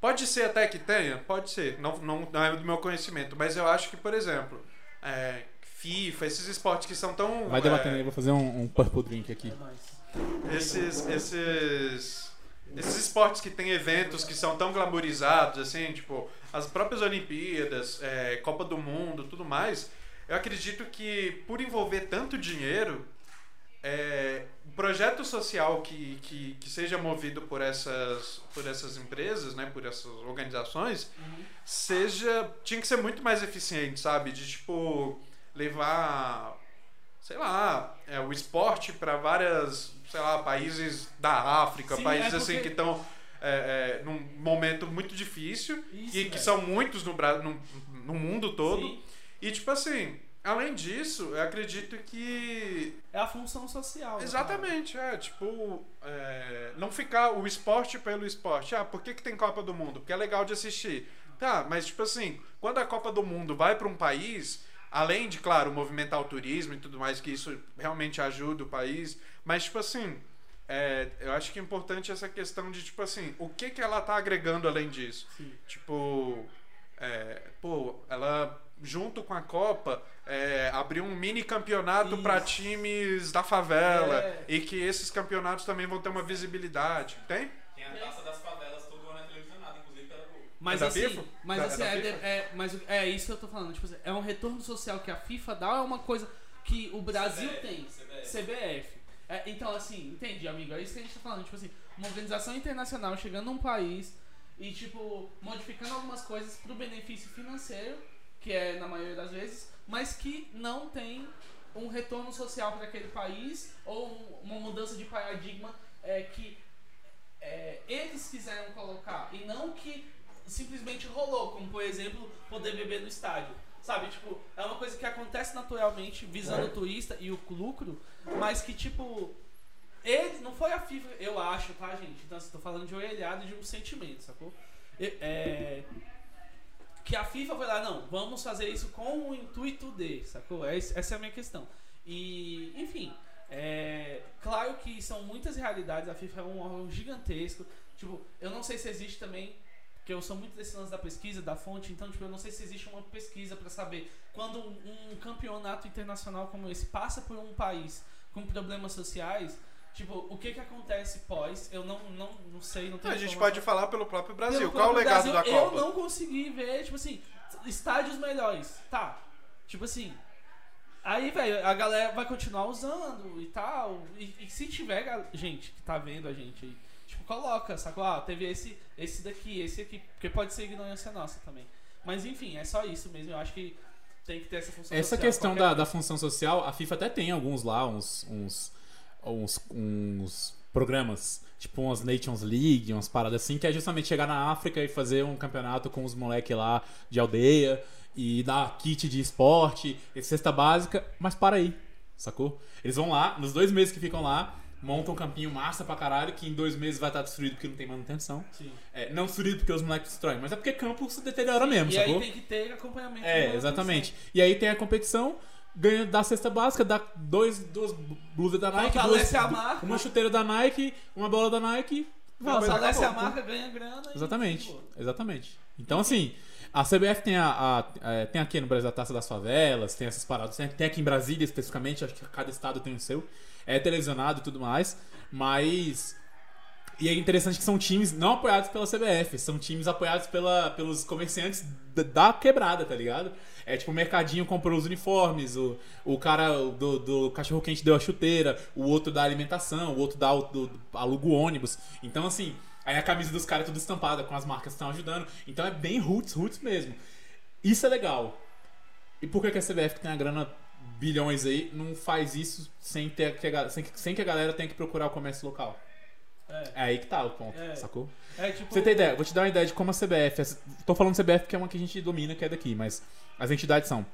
pode ser até que tenha, pode ser, não, não, não é do meu conhecimento, mas eu acho que, por exemplo, é, FIFA, esses esportes que são tão. Vai debatendo aí, é, eu vou fazer um, um purple drink aqui. É esses, esses, esses esportes que tem eventos que são tão glamorizados, assim, tipo, as próprias Olimpíadas, é, Copa do Mundo, tudo mais, eu acredito que por envolver tanto dinheiro, é, o projeto social que, que, que seja movido por essas, por essas empresas, né, por essas organizações, seja tinha que ser muito mais eficiente, sabe? De tipo levar, sei lá, é, o esporte para várias, sei lá, países da África, Sim, países é assim porque- que estão é, é, num momento muito difícil Isso, e que velho. são muitos no, no, no mundo todo. Sim. E tipo assim, além disso, eu acredito que É a função social. né, Exatamente, é, tipo, é, não ficar o esporte pelo esporte. Ah, por que, que tem Copa do Mundo? Porque é legal de assistir. Tá, mas tipo assim, quando a Copa do Mundo vai para um país, além de, claro, movimentar o turismo e tudo mais, que isso realmente ajuda o país, mas tipo assim, é, eu acho que é importante essa questão de, tipo assim, o que, que ela tá agregando além disso? Sim. Tipo, é, pô, ela junto com a Copa é, abriu um mini campeonato para times da favela É. e que esses campeonatos também vão ter uma visibilidade. Tem? Tem a taça das favelas todo ano é televisionada, inclusive Mas É assim, FIFA? mas Da- assim, da é, de- FIFA? é- mas é isso que eu tô falando. Tipo assim, é um retorno social que a FIFA dá ou é uma coisa que o Brasil CBF, tem? CBF. CBF. É, então, assim, entende, amigo? É isso que a gente tá falando. Tipo assim, uma organização internacional chegando num país e, tipo, modificando algumas coisas pro benefício financeiro, que é na maioria das vezes, mas que não tem um retorno social para aquele país ou um- uma mudança de paradigma é, que é, eles quiseram colocar e não que simplesmente rolou, como por exemplo poder beber no estádio. Sabe, tipo, é uma coisa que acontece naturalmente visando o turista e o lucro, mas que tipo. Ele, não foi a FIFA, eu acho, tá, gente? Então, assim, tô falando de orelhado e de um sentimento, sacou? É, que a FIFA foi lá, não, vamos fazer isso com o intuito de, sacou? É Essa é a minha questão. E, enfim, é, claro que são muitas realidades, a FIFA é um órgão gigantesco. Tipo, eu não sei se existe também, porque eu sou muito desse lance da pesquisa, da fonte, então, tipo, eu não sei se existe uma pesquisa pra saber quando um, um campeonato internacional como esse passa por um país com problemas sociais, tipo, o que que acontece pós? Eu não, não, não sei, não tenho A gente pode falar pelo próprio Brasil. Pelo Qual o próprio legado Brasil, da Copa? Eu não consegui ver, tipo assim, estádios melhores. Tá. Tipo assim. Aí, velho, a galera vai continuar usando e tal. E, e se tiver gente que tá vendo a gente aí, coloca, sacou? Ah, teve esse, esse daqui, esse aqui. Porque pode ser ignorância nossa também. Mas enfim, é só isso mesmo. Eu acho que tem que ter essa função Essa social, questão qualquer- da, da função social, a FIFA até tem alguns lá, uns, uns, uns, uns programas, tipo umas Nations League, umas paradas assim, que é justamente chegar na África e fazer um campeonato com os moleques lá de aldeia e dar kit de esporte, cesta básica, mas para aí, sacou? Eles vão lá, nos dois meses que ficam lá, montam um campinho massa pra caralho, que em dois meses vai estar destruído porque não tem manutenção. Sim. É, não destruído porque os moleques destroem, mas é porque campo se deteriora mesmo, E sacou? aí tem que ter acompanhamento. É, exatamente. E aí tem a competição, ganha da cesta básica, dá dois, duas blusas da Nike, duas, a uma chuteira da Nike, uma bola da Nike. Fortalece a marca, ganha grana. e- Exatamente, Pô. exatamente. Então assim, a CBF tem a, a- é, tem aqui no Brasil a Taça das Favelas, tem essas paradas, tem aqui em Brasília especificamente, acho que cada estado tem o seu, é televisionado e tudo mais, mas e é interessante que são times não apoiados pela CBF, são times apoiados pela, pelos comerciantes da, da quebrada, tá ligado? É tipo, o Mercadinho comprou os uniformes, o, o cara do, do cachorro-quente deu a chuteira, o outro dá alimentação, o outro dá o do, aluga o ônibus. Então, assim, aí a camisa dos caras é tudo estampada, com as marcas que estão ajudando. Então é bem roots, roots mesmo. Isso é legal. E por que, que a CBF, tem a grana bilhões aí, não faz isso sem, ter que a, sem, que- sem que a galera tenha que procurar o comércio local? É, É aí que tá o ponto, É. sacou? é tipo. Você ter ideia, vou te dar uma ideia de como a CBF. essa- Tô falando CBF porque é uma que a gente domina, que é daqui, mas as entidades são.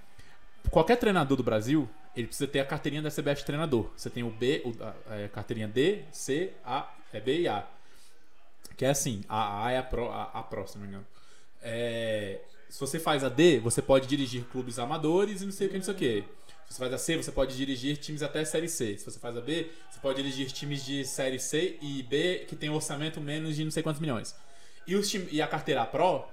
Qualquer treinador do Brasil, ele precisa ter a carteirinha da CBF de treinador. Você tem o B, o, a, é, carteirinha D, C, A, é B e A. Que é assim, a A é a Pro, a, a se não me engano. É, se você faz a D, você pode dirigir clubes amadores e não sei o que, não sei o que. Se você faz a C, você pode dirigir times até Série C. Se você faz a B, você pode dirigir times de Série C e B que tem um orçamento menos de não sei quantos milhões. E, os time, e a carteira Pro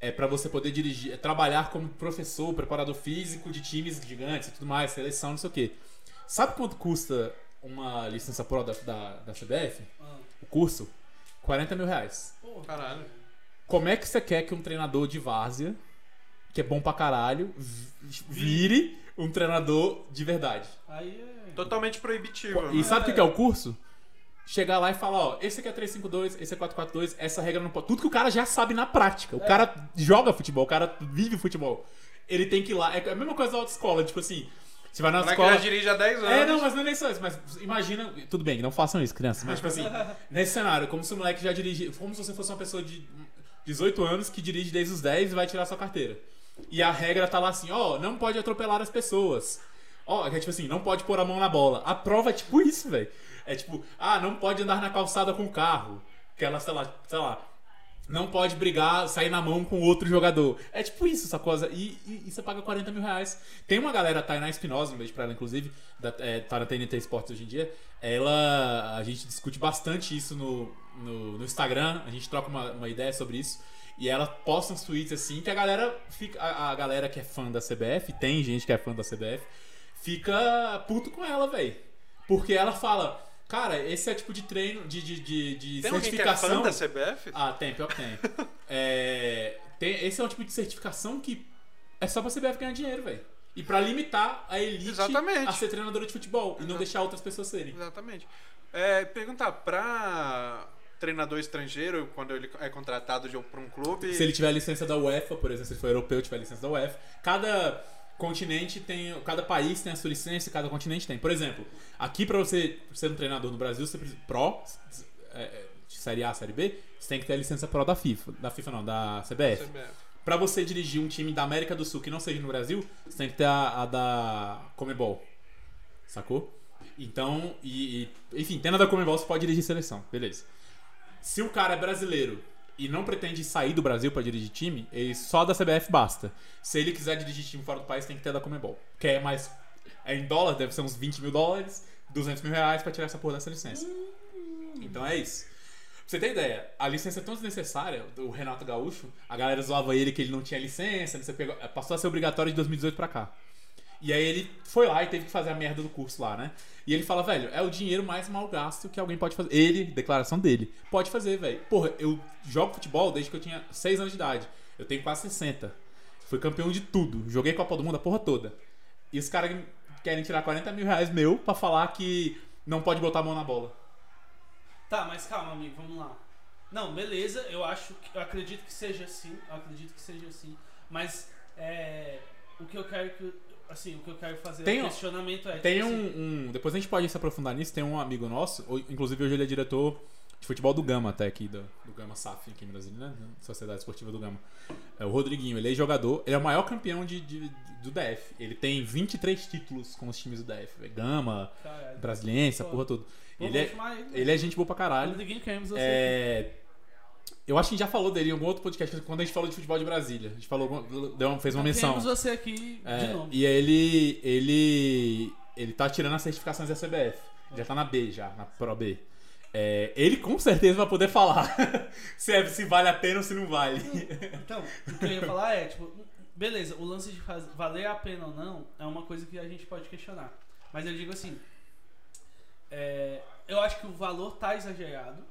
é para você poder dirigir, é trabalhar como professor, preparador físico de times gigantes e tudo mais, seleção, não sei o que. Sabe quanto custa uma licença Pro da, da, da CBF? Ah, O curso? 40 mil reais. porra. Caralho. Como é que você quer que um treinador de várzea, que é bom pra caralho, vi- vire um treinador de verdade? Aí é. Totalmente proibitivo. E né? sabe o que que é o curso? Chegar lá e falar, ó, esse aqui é 352, esse é 442, essa regra não pode. Tudo que o cara já sabe na prática. O cara joga futebol, o cara vive futebol. Ele tem que ir lá. É a mesma coisa da autoescola, tipo assim. Você vai na O moleque escola. já dirige há 10 anos. É, não, mas não é nem só isso. Mas imagina. Tudo bem, não façam isso, crianças. Mas, tipo assim, nesse cenário, como se o moleque já dirige. Como se você fosse uma pessoa de 18 anos que dirige desde os 10 e vai tirar sua carteira. E a regra tá lá assim: ó, não pode atropelar as pessoas. Ó, é tipo assim, não pode pôr a mão na bola. A prova é tipo isso, velho. É tipo, ah, não pode andar na calçada com o carro. Que ela, sei lá, sei lá. Não pode brigar, sair na mão com outro jogador. É tipo isso, essa coisa. E, e, e você paga 40 mil reais. Tem uma galera, Tainá Espinosa, um beijo pra ela, inclusive, da, é, tá na TNT Esportes hoje em dia. Ela. A gente discute bastante isso no, no, no Instagram, a gente troca uma, uma ideia sobre isso. E ela posta uns tweets assim que a galera fica. A, a galera que é fã da CBF, tem gente que é fã da CBF, fica puto com ela, velho. Porque ela fala, cara, esse é tipo de treino, de, de, de, de Tem que é fã certificação. da CBF? Ah, tem, pior que tem. É, tem. Esse é um tipo de certificação que é só pra CBF ganhar dinheiro, velho. E pra limitar a elite Exatamente. a ser treinadora de futebol e não deixar outras pessoas serem. Exatamente. É, perguntar pra treinador estrangeiro, quando ele é contratado de, pra um clube. Se ele tiver a licença da UEFA, por exemplo, se ele for europeu tiver a licença da UEFA, cada continente tem, cada país tem a sua licença, cada continente tem. Por exemplo, aqui pra você ser um treinador no Brasil, você precisa pro é, é, de série A, série B, você tem que ter a licença pro da FIFA, da FIFA não, da CBF. CBF. Pra você dirigir um time da América do Sul que não seja no Brasil, você tem que ter a, a da Comebol. Sacou? Então, e, e- enfim, tendo a da Comebol, você pode dirigir seleção. Beleza. Se o cara é brasileiro e não pretende sair do Brasil pra dirigir time, ele só da CBF basta. Se ele quiser dirigir time fora do país, tem que ter da Comebol. Que é mais. É em dólar, deve ser uns 20 mil dólares, 200 mil reais pra tirar essa porra dessa licença. Então é isso. Pra você ter ideia, a licença é tão desnecessária, o Renato Gaúcho, a galera zoava ele que ele não tinha licença, você pegou, passou a ser obrigatório de 2018 pra cá. E aí ele foi lá e teve que fazer a merda do curso lá, né? E ele fala, velho, é o dinheiro mais mal gasto que alguém pode fazer. Ele, declaração dele, pode fazer, velho. Porra, eu jogo futebol desde que eu tinha 6 anos de idade. Eu tenho quase 60. Fui campeão de tudo. Joguei Copa do Mundo a porra toda. E os caras querem tirar 40 mil reais meu pra falar que não pode botar a mão na bola. Tá, mas calma, amigo, vamos lá. Não, beleza, eu acho. Eu acredito que seja assim. Eu acredito que seja assim. Mas é. O que eu quero que. Assim, o que eu quero fazer Tem o um- questionamento é. Tem tipo um, assim, um- Depois a gente pode se aprofundar nisso. Tem um amigo nosso, inclusive hoje ele é diretor de futebol do Gama, até aqui, do, do Gama SAF aqui em Brasília, né? Sociedade Esportiva do Gama. É o Rodriguinho, ele é jogador, ele é o maior campeão de, de- do DF. Ele tem 23 títulos com os times do DF. É Gama, Caralho. Brasiliense, porra toda. Pô, Ele é, ele. ele é gente boa pra caralho. Rodriguinho, queremos você. É, Eu acho que a gente já falou dele em algum outro podcast quando a gente falou de futebol de Brasília. A gente falou, deu fez uma menção. Queremos você aqui É, de novo. e ele, ele, ele tá tirando as certificações da CBF. Já tá na B, já, na Pro B. É, ele com certeza vai poder falar se, é- se vale a pena ou se não vale. Então, o que eu ia falar é, tipo, beleza, o lance de valer a pena ou não é uma coisa que a gente pode questionar. Mas eu digo assim, é, eu acho que o valor tá exagerado.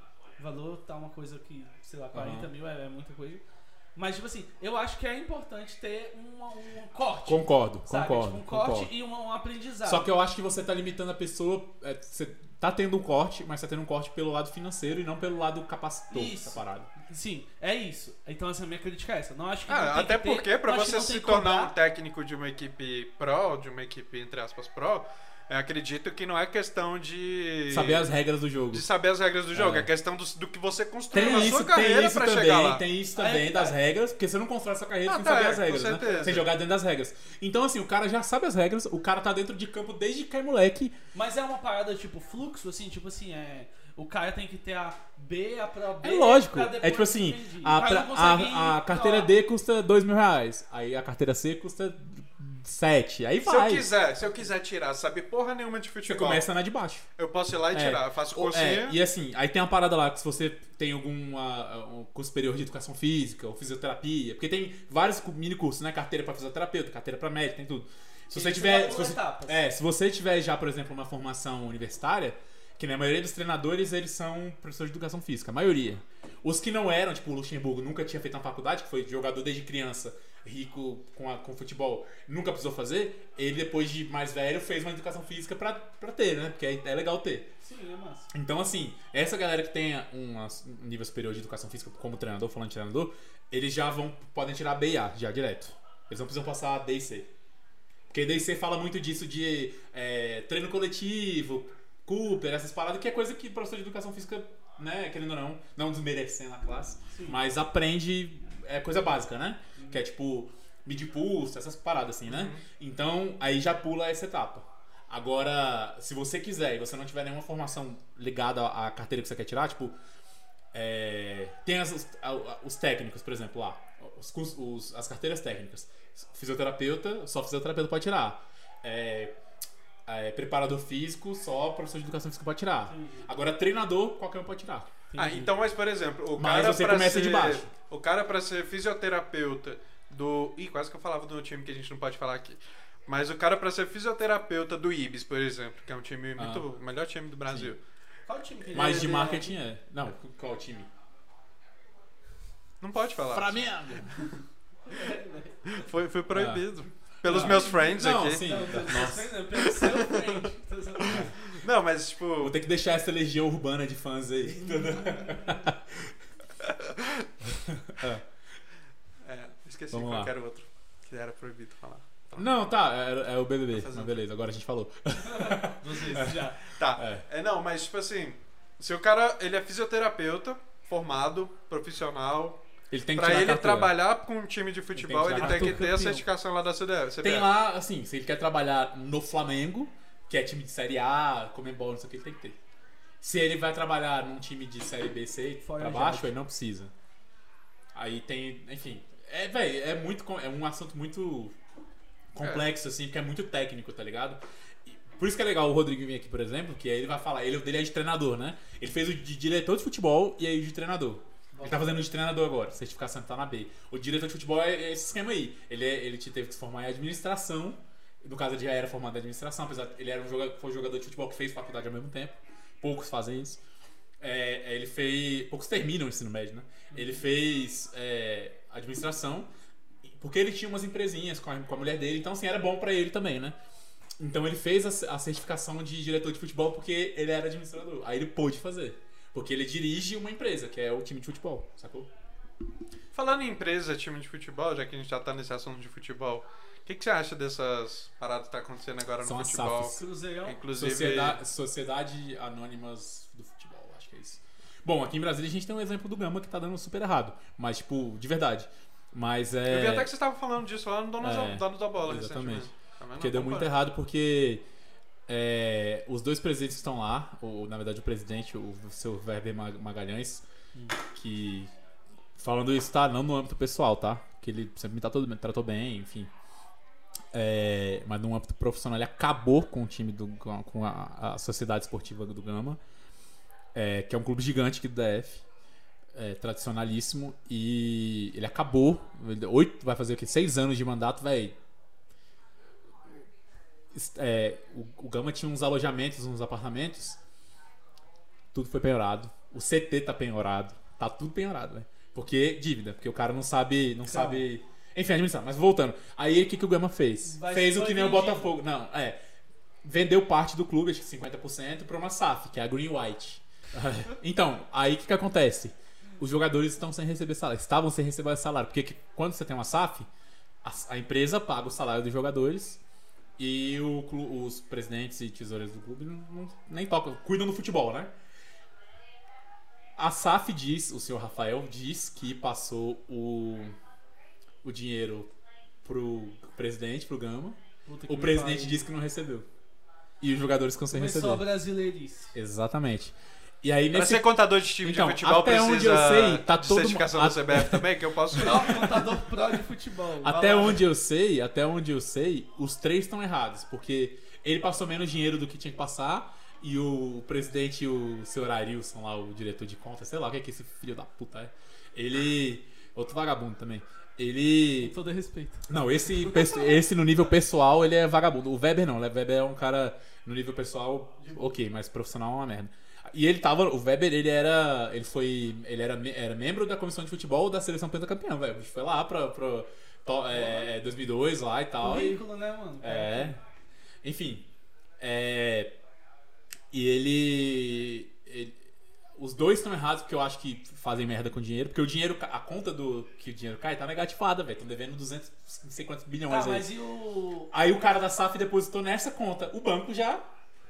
Valor tá uma coisa que, sei lá, 40 Aham. mil é, é muita coisa. Mas, tipo assim, eu acho que é importante ter uma- um corte. Concordo, sabe? concordo. Tipo, um corte concordo. e uma- um aprendizado. Só que eu acho que você tá limitando a pessoa. é, você tá tendo um corte, mas tá tendo um corte pelo lado financeiro e não pelo lado capacitor Isso. da parada. Sim, é isso. Então, essa minha crítica é essa. Não acho que Ah, até que ter- porque pra você se tornar cobrar. um técnico de uma equipe pro, de uma equipe entre aspas pro, eu acredito que não é questão de Saber as regras do jogo. de saber as regras do jogo, É. é, questão do, do que você construiu Tem na isso, sua tem carreira isso pra também, chegar lá. tem isso também que das tá. regras, porque você não constrói essa carreira Ah, sem tá, saber é, as com regras, né? certeza. Sem jogar dentro das regras. Então, assim, o cara já sabe as regras, o cara tá dentro de campo desde que é moleque. Mas é uma parada tipo fluxo, assim, tipo assim, é. O cara tem que ter a B, a Pro B. É lógico. pra É tipo assim, a, pra- a, a carteira D custa dois mil reais. Aí a carteira C custa sete. Aí Se eu vai. quiser, se eu quiser tirar, saber porra nenhuma de Você futebol, começa na de baixo. eu posso ir lá e É. tirar, eu faço cursinho. é, e assim, aí tem uma parada lá que se você tem algum um curso superior de educação física ou fisioterapia, porque tem vários mini cursos, né? Carteira pra fisioterapeuta, carteira pra médico, tem tudo. Se você você tiver, vai se você, etapas. é, se você tiver já, por exemplo, uma formação universitária, que na maioria dos treinadores eles são professores de educação física, a maioria. Os que não eram, tipo o Luxemburgo nunca tinha feito uma faculdade, que foi jogador desde criança, rico com, a, com futebol, nunca precisou fazer, ele depois de mais velho fez uma educação física pra, pra ter, né? Porque é, é legal ter. Sim, é massa. Então, assim, essa galera que tem um um nível superior de educação física como treinador, falando de treinador, eles já vão, podem tirar B e A, já direto. Eles não precisam passar D e C. Porque D e C fala muito disso de é, treino coletivo, Cooper, essas paradas, que é coisa que o professor de educação física, né, querendo ou não, não desmerecendo a classe, Sim. mas aprende, é coisa básica, né? Que é tipo, medir pulso, essas paradas assim, né? Então, aí já pula essa etapa. Agora, se você quiser e você não tiver nenhuma formação ligada à carteira que você quer tirar, tipo, é, tem as- os, os técnicos, por exemplo, lá, os, os- as carteiras técnicas. Fisioterapeuta, só fisioterapeuta pode tirar. É, é, preparador físico, só professor de educação física pode tirar. Agora, treinador, qualquer um pode tirar. Ah, então, mas por exemplo, o Mas cara você pra começa ser, de baixo. O cara pra ser fisioterapeuta do. Ih, quase que eu falava do time que a gente não pode falar aqui. Mas o cara pra ser fisioterapeuta do Ibis, por exemplo, que é um time Ah. muito. o melhor time do Brasil. Qual time que Mas de ele- marketing é. Não, qual time? Não pode falar. Flamengo! Foi, foi proibido. Pelos meus friends Ah. Não, aqui. sim. Não, pelo seu friend. Não, mas tipo. Vou ter que deixar essa legião urbana de fãs aí. entendeu? É, esqueci Vamos qual lá. que outro. Que era proibido falar. Não, tá, é, é o BBB, Tá mas beleza, agora a gente falou. Vocês já. Tá. É. É. não, mas tipo assim, se o cara ele é fisioterapeuta, formado, profissional, Ele tem que pra ele trabalhar com um time de futebol, Ele ele tem tem que que, tirar ter a certificação lá da CDF. Tem lá, assim, se ele quer trabalhar no Flamengo, que é time de Série A, Comembol, não sei o que, ele tem que ter. Se ele vai trabalhar num time de Série B, C, Fora pra baixo, ele não precisa. Aí tem, enfim. É, velho, é muito. É um assunto muito complexo, assim, porque é muito técnico, tá ligado? Por isso que é legal o Rodrigo vir aqui, por exemplo, que aí ele vai falar, ele dele é de treinador, né? Ele fez o de diretor de futebol e aí o de treinador. Ele tá fazendo o de treinador agora, certificação tá na B. O diretor de futebol é é esse esquema aí. Ele, é- ele te teve que se formar em administração. No caso, ele já era formado em administração, apesar de ele era um jogador, foi um jogador de futebol que fez faculdade ao mesmo tempo. Poucos fazem isso. É, ele fez. Poucos terminam o ensino médio, né? Ele fez é, administração, porque ele tinha umas empresinhas com a, com a mulher dele, então assim, era bom pra ele também, né? Então ele fez a, a certificação de diretor de futebol porque ele era administrador. Aí ele pôde fazer. Porque ele dirige uma empresa, que é o time de futebol, sacou? Falando em empresa, time de futebol, já que a gente já tá nesse assunto de futebol, o que, que você acha dessas paradas que tá acontecendo agora no São as futebol? Inclusive. Sociedade, Sociedade Anônimas do Futebol, acho que é isso. Bom, aqui em Brasília a gente tem um exemplo do Gama que tá dando super errado. Mas, tipo, de verdade. Mas é. Eu vi até que você estava falando disso lá no Donos, É, da, Donos da Bola, exatamente. Porque deu muito errado porque é, os dois presidentes estão lá, ou na verdade o presidente, o seu Weber Mag- Magalhães, que falando isso, tá? Não no âmbito pessoal, tá? Que ele sempre me tratou, me tratou bem, enfim. É, mas no âmbito profissional ele acabou com o time do com a- a, Sociedade Esportiva do Gama, é, que é um clube gigante aqui do DF. é, tradicionalíssimo e ele acabou oito vai fazer o quê seis anos de mandato velho é, o, o Gama tinha uns alojamentos, uns apartamentos. Tudo foi penhorado. O CT tá penhorado. Tá tudo penhorado, velho. Porque dívida, porque o cara não sabe, não Calma. sabe. Enfim, administrar. Mas voltando. Aí o que, que o Gama fez? Vai- fez o que nem o. Botafogo. Não, é. Vendeu parte do clube, acho que 50%, pra uma SAF, que é a Green White. então, aí o que, que acontece? Os jogadores estão sem receber salário. Estavam sem receber salário. Porque que- quando você tem uma SAF, a, a empresa paga o salário dos jogadores e o os presidentes e tesoureiros do clube não, não- nem tocam, cuidam do futebol, né? A SAF diz, o senhor Rafael diz que passou o, o dinheiro pro presidente, pro Gama. O presidente pariu. disse que não recebeu. E os jogadores ficam sem Começou a receber. brasileirice. Exatamente. E aí Pra nesse ser contador de time Então, de futebol até precisa onde eu sei, tá de todo certificação da CBF também, que eu posso... Não, contador pró de futebol. Até lá. onde eu sei, até onde eu sei, os três estão errados, porque ele passou menos dinheiro do que tinha que passar e o presidente, e o senhor Arilson lá, o diretor de contas, sei lá o que é que esse filho da puta é. Ele, outro vagabundo também. Ele todo respeito. não, esse, esse no nível pessoal ele é vagabundo. O Weber não, o Weber é um cara no nível pessoal, ok, mas profissional é uma merda. E ele tava, o Weber ele era, ele foi, ele era, era membro da comissão de futebol da seleção pentacampeã, velho. Foi lá pra, pra to- é, 2002 lá e tal. E, Currículo, né, mano? é, enfim, é, e ele, ele- os dois estão errados porque eu acho que fazem merda com dinheiro, porque o dinheiro, a conta do que o dinheiro cai tá negativada, velho. Estão devendo 200, não sei quantos bilhões Tá, aí. mas e o. Aí o cara da SAF depositou nessa conta. O banco já,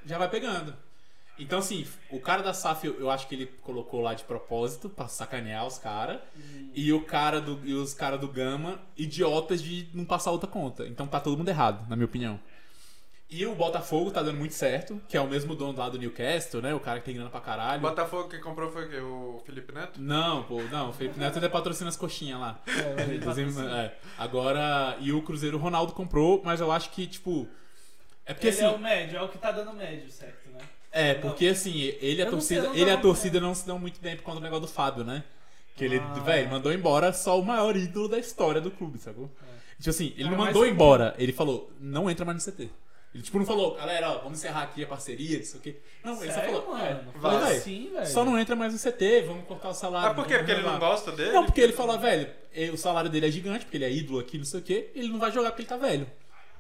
já vai pegando. Então, assim, o cara da SAF, eu, eu acho que ele colocou lá de propósito pra sacanear os caras. E o cara do e os caras do Gama, idiotas de não passar outra conta. Então tá todo mundo errado, na minha opinião. E o Botafogo tá dando muito certo, que é o mesmo dono lá do Newcastle, né? O cara que tem grana pra O caralho. Botafogo que comprou foi o quê? O Felipe Neto? Não, pô, não, o Felipe Neto ainda patrocina as coxinhas lá. É, ele é. Agora, e o Cruzeiro o Ronaldo comprou, mas eu acho que, tipo. É porque ele assim. é o médio, é o que tá dando médio, certo, né? É, porque assim, ele e a sei, torcida, não ele a torcida não se dão muito bem por conta do negócio do Fábio, né? Que ele, Ah. velho, mandou embora só o maior ídolo da história do clube, sacou? Tipo assim, ele não mandou embora, ele falou, não entra mais no CT. Ele tipo não falou, galera, ó, vamos encerrar aqui a parceria, não sei o quê. Não, ele só Sério, falou, mano? é, Foi falou, velho, assim, velho. só não entra mais no CT, vamos cortar o salário. Ah, por quê? vamos Porque ele não renovar." gosta dele? Não, porque ele falou, velho, eh, o salário dele é gigante, porque ele é ídolo aqui, não sei o quê, ele não vai jogar porque ele tá velho.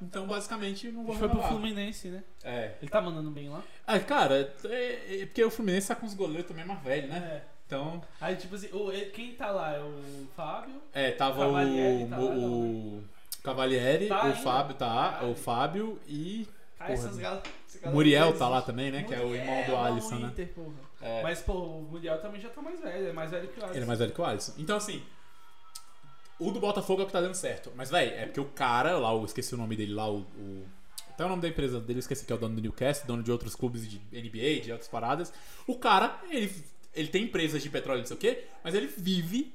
Então, basicamente, não vou Foi pro renovar. Fluminense, né? É. Ele tá mandando bem lá? Ah, cara, é, é porque o Fluminense tá com os goleiros também mais velhos, né? É. Então, Aí, tipo assim, o- ele- quem tá lá é o Fábio. é, tava Cavalieri o, tá lá, o, o Cavalieri, Tá o ainda? Fábio tá, Caralho. o Fábio e Porra, essas gal- essa Muriel tá lá também, né? Que é o Muriel, irmão do Alisson, né? Inter. É, Mas, pô, o Muriel também já tá mais velho, é mais velho que o Alisson. ele é mais velho que o Alisson. Então, assim, o do Botafogo é o que tá dando certo. Mas, velho, é porque o cara lá, eu esqueci o nome dele lá, o. o até o nome da empresa dele, eu esqueci que é o dono do Newcastle, dono de outros clubes de NBA, de outras paradas. O cara, ele, ele tem empresas de petróleo, não sei o quê, mas ele vive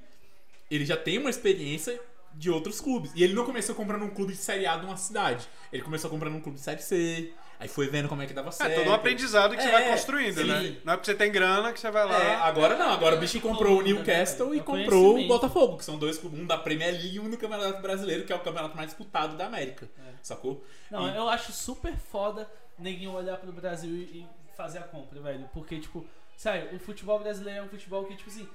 ele já tem uma experiência de outros clubes. E ele não começou comprando um clube de Série A de uma cidade. Ele começou comprando um clube de Série C. Aí foi vendo como é que dava É certo. todo um aprendizado que você É, vai construindo, sim. né? Não é porque você tem grana que você vai lá. É, agora não, agora o bicho comprou o Né, Newcastle e É comprou o. Botafogo, que são dois clubes, um da Premier League e um do Campeonato Brasileiro, que é o campeonato mais disputado da América. Sacou? Não, E- eu acho super foda neguinho olhar pro Brasil e e fazer a compra, velho. Porque, tipo, sério, o futebol brasileiro é um futebol que, tipo assim,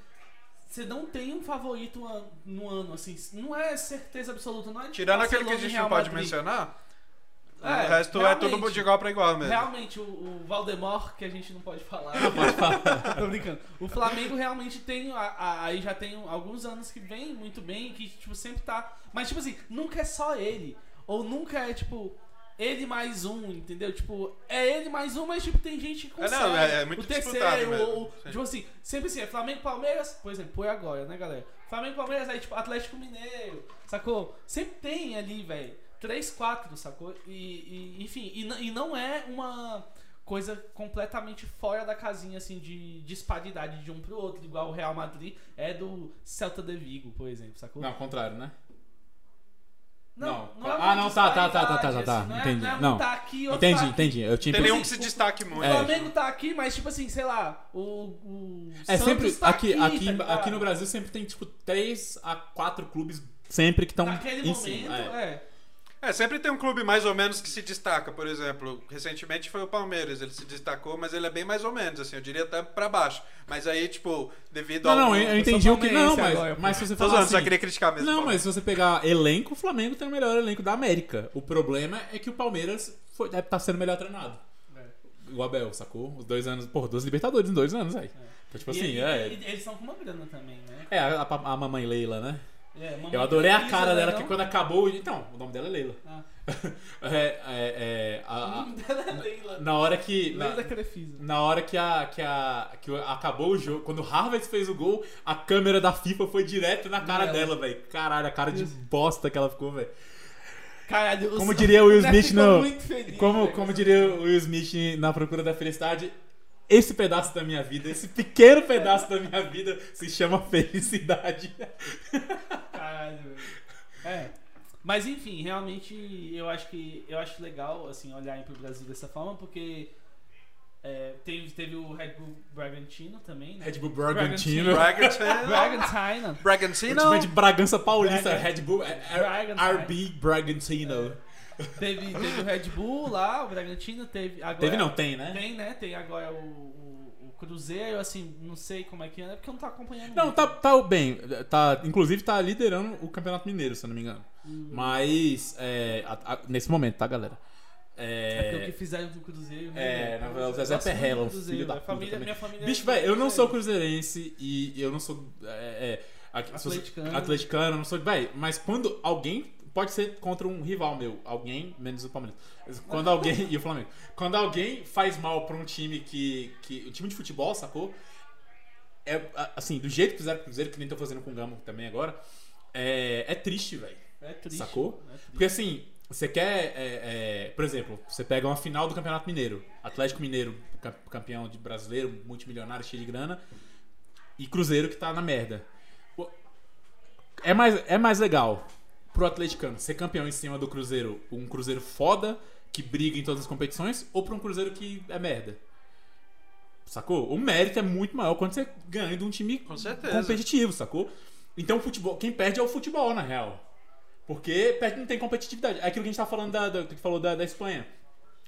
você não tem um favorito no ano, assim. Não é certeza absoluta, não é Tirando aquele que a gente não pode mencionar, É, o resto é tudo de igual pra igual mesmo. Realmente, o, o Valdemar, que a gente não pode falar. Pode falar. Tô brincando. O Flamengo realmente tem. Aí já tem alguns anos que vem muito bem, que, tipo, sempre tá. Mas, tipo assim, nunca é só ele. Ou nunca é, tipo. Ele mais um, entendeu? Tipo, é ele mais um, mas tipo, tem gente que É, consegue. não, é- é muito o terceiro, mesmo, ou, sim. tipo assim, sempre assim, é Flamengo Palmeiras, por exemplo, foi agora, né, galera? Flamengo Palmeiras, aí, tipo, Atlético Mineiro, sacou? Sempre tem ali, velho, três, quatro, sacou? E, e, enfim, e, e não é uma coisa completamente fora da casinha, assim, de disparidade de um pro outro, igual o Real Madrid é do Celta de Vigo, por exemplo, sacou? Não, ao contrário, né? Não, Não. não, é Ah, não, tá, tá, tá, tá, tá, tá, assim, não é- entendi. Não, é um Não. tá aqui, outro Entendi, tá aqui. entendi. Eu tinha Tem nenhum que pensado- se destaque muito. O É. Flamengo tá aqui, mas tipo assim, sei lá, o. o É Santos sempre. tá aqui, aqui, aqui, tá aqui no Brasil sempre tem, tipo, três a quatro clubes sempre que estão Naquele em momento, cima. é. É. É, sempre tem um clube mais ou menos que se destaca, por exemplo. Recentemente foi o Palmeiras, ele se destacou, mas ele é bem mais ou menos, assim, eu diria até pra baixo. Mas aí, tipo, devido Não, ao. não, eu, eu entendi o que. Não, mas, agora, mas se você falar assim, só queria criticar mesmo. Não, mas se você pegar elenco, o Flamengo tem o melhor elenco da América. O problema é que o Palmeiras foi, deve estar sendo melhor treinado. O Abel, sacou? Os dois anos. Porra, duas Libertadores em dois anos, aí. Então, tipo E- assim, e- é. eles estão com uma grana também, né? É, a, a- a mamãe Leila, né? É, Eu adorei a Luísa, cara né, dela, não? que quando acabou. Então, o nome dela é Leila. Ah. É, é, é, a- O nome dela é Leila. na hora que. na- Leila Crefisa. Na hora que, a, que, a, que acabou o jogo, quando o Harvard fez o gol, a câmera da FIFA foi direto na cara dela, velho. Caralho, a cara de bosta que ela ficou, velho. Caralho, o Como Sam- diria o Will Smith no- muito feliz, Como, velho. como diria o Will Smith na Procura da Felicidade, esse pedaço da minha vida, esse pequeno pedaço da minha vida se chama felicidade. Caralho. É. Mas enfim, realmente eu acho que eu acho legal assim olhar pro Brasil dessa forma porque é, teve, teve o Red Bull Bragantino também, né? Red Bull Bragantino. Bragantino. Bragantino. Bragantino. De Bragança Paulista, Red Bull, é- é- Bragantino. RB Bragantino. Teve, teve o Red Bull lá, o Bragantino teve agora Teve não, tem, né? Tem, né? Tem agora o Cruzeiro, assim, não sei como é que anda, porque eu não tô acompanhando. Não, muito. tá, tá bem. Tá, inclusive tá liderando o Campeonato Mineiro, se eu não me engano. Hum. Mas, é, a- a- nesse momento, tá, galera? É porque o É, que fizeram Cruzeiro. né, É, velho? na verdade, o Zezé Cruzeiro, filho da puta família. Minha família bicho, é velho, eu não sou cruzeirense e eu não sou. É, é, Atleticano. atleticano, não sou. Velho, mas quando alguém. Pode ser contra um rival meu, alguém, menos o Palmeiras. Quando alguém. e o Flamengo. Quando alguém faz mal pra um time que. que o time de futebol, sacou? É, assim, do jeito que fizeram com o Cruzeiro, que nem tô fazendo com o Gamo também agora, é, é triste, velho. É triste. Sacou? é triste. Porque assim, você quer. é, é, por exemplo, você pega uma final do Campeonato Mineiro. Atlético Mineiro, cam- campeão de brasileiro, multimilionário, cheio de grana. E Cruzeiro que tá na merda. É mais, é mais legal pro atleticano ser campeão em cima do Cruzeiro, um Cruzeiro foda, que briga em todas as competições, ou pra um Cruzeiro que é merda. Sacou? O mérito é muito maior quando você ganha de um time Com competitivo, sacou? Então, futebol, quem perde é o futebol, na real. Porque perde não tem competitividade. É aquilo que a gente tá falando da, da, que falou da, da Espanha.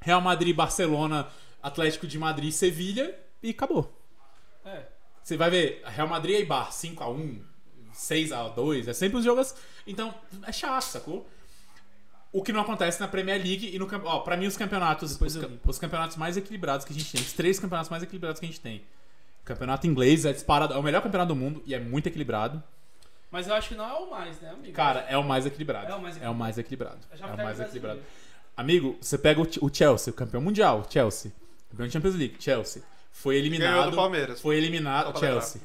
Real Madrid, Barcelona, Atlético de Madrid, Sevilha e acabou. É. Você vai ver Real Madrid e Eibar 5x1, 6x2, é sempre os jogos. Então, é chato, sacou? O que não acontece na Premier League e no ó, pra mim os campeonatos, os, os campeonatos mais equilibrados que a gente tem, os três campeonatos mais equilibrados que a gente tem. O campeonato inglês é disparado, é o melhor campeonato do mundo e é muito equilibrado. Mas eu acho que não é o mais, né, amigo? Cara, é o mais equilibrado. É o mais É o mais equilibrado. É o mais equilibrado. Amigo, você pega o, o Chelsea, o campeão mundial, Chelsea. Campeão de Champions League, Chelsea. Foi Ganhou eliminado. do Palmeiras. Foi eliminado. Chelsea.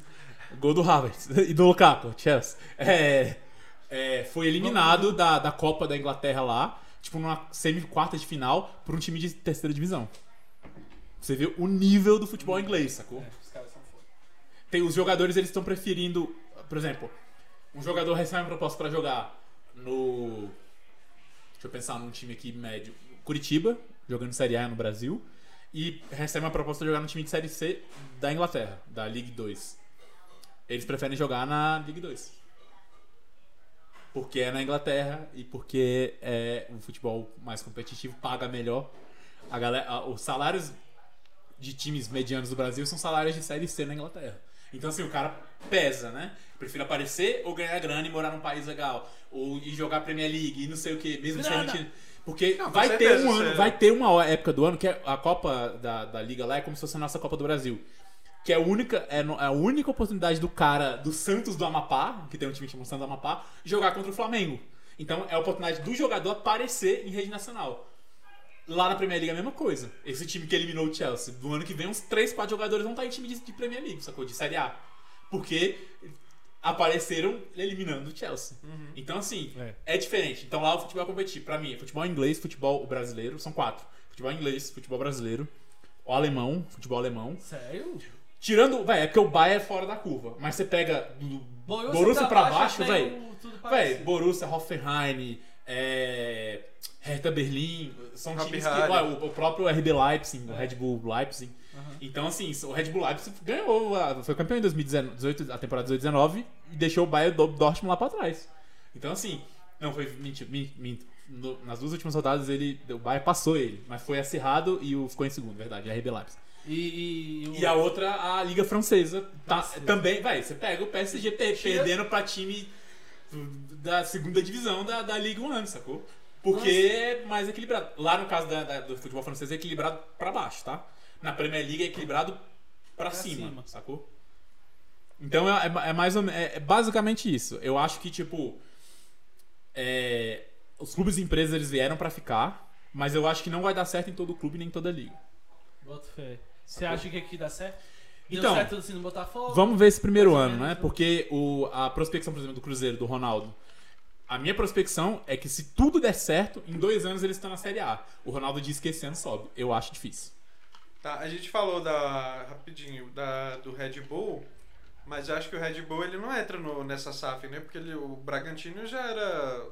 Gol do Havertz e do Lukaku, Chelsea. É, é, foi eliminado da, da Copa da Inglaterra lá, tipo numa semi-quarta de final, por um time de terceira divisão. Você vê o nível do futebol inglês, sacou? É. Tem, os jogadores eles estão preferindo, por exemplo, um jogador recebe uma proposta pra jogar no. Deixa eu pensar num time aqui médio. Curitiba, jogando Série A no Brasil. E recebe uma proposta de jogar no time de Série C da Inglaterra, da League 2. Eles preferem jogar na League 2. Porque é na Inglaterra e porque é um futebol mais competitivo, paga melhor. A galera, a- os salários de times medianos do Brasil são salários de Série C na Inglaterra. Então, assim, o cara pesa, né? Prefiro aparecer ou ganhar grana e morar num país legal. Ou ir jogar Premier League e não sei o que, mesmo Grana. sendo. Porque Não, vai ter um ano, você- vai ter uma época do ano que é a Copa da, da Liga lá é como se fosse a nossa Copa do Brasil. Que é a única, é é a única oportunidade do cara do Santos do Amapá, que tem um time chamado Santos do Amapá, jogar contra o Flamengo. Então é a oportunidade do jogador aparecer em rede nacional. Lá na Premier League é a mesma coisa. Esse time que eliminou o Chelsea, do ano que vem, uns 3, 4 jogadores vão estar em time de, de Premier League, sacou? De Série A. Porque apareceram eliminando o Chelsea. Então, assim, É. é. diferente. Então lá o futebol é competitivo. Pra mim, é futebol inglês, futebol brasileiro, são quatro. Futebol inglês, futebol brasileiro, o alemão, futebol alemão. Sério? Tirando, vai, é porque o Bayern é fora da curva. Mas você pega do Borussia, Borussia pra baixo, tem velho. o- tudo Véi. Borussia, Hoffenheim, é, Hertha Berlim, são times que. Ué, o, o próprio RB Leipzig, o É. Red Bull Leipzig. Aham. Então, assim, o Red Bull Leipzig ganhou, foi campeão em 2018, a temporada 2019, e deixou o Bayern do Dortmund lá pra trás. Então, assim, não foi. Minto. No- nas duas últimas rodadas ele, o Bayern passou ele, mas foi acirrado e o, ficou em segundo, verdade, RB Leipzig. E, e, o- E a outra, a Liga Francesa. Tá, Nossa. também, vai, você pega o PSG perdendo pra time da segunda divisão da, da Liga 1, sacou? Porque é mais equilibrado. Lá no caso da- da- do futebol francês é equilibrado pra baixo, tá? Na Premier League é equilibrado pra, Pra cima, cima. sacou? Então é, é- é mais ou. É, é basicamente isso. Eu acho que, tipo. é, os clubes e empresas eles vieram pra ficar, mas eu acho que não vai dar certo em todo clube nem em toda liga. Bota fé. Você acha que aqui dá certo? Deu Então, certo assim no Botafogo? Vamos ver esse primeiro ano, né? menos. Porque o, a prospecção, por exemplo, do Cruzeiro, do Ronaldo. A minha prospecção é que se tudo der certo, em dois anos eles estão na Série A. O Ronaldo disse que esse ano sobe. Eu acho difícil. Tá, a gente falou da. rapidinho, da, do Red Bull, mas eu acho que o Red Bull ele não entra no, nessa SAF, né? Porque ele, o Bragantino já era.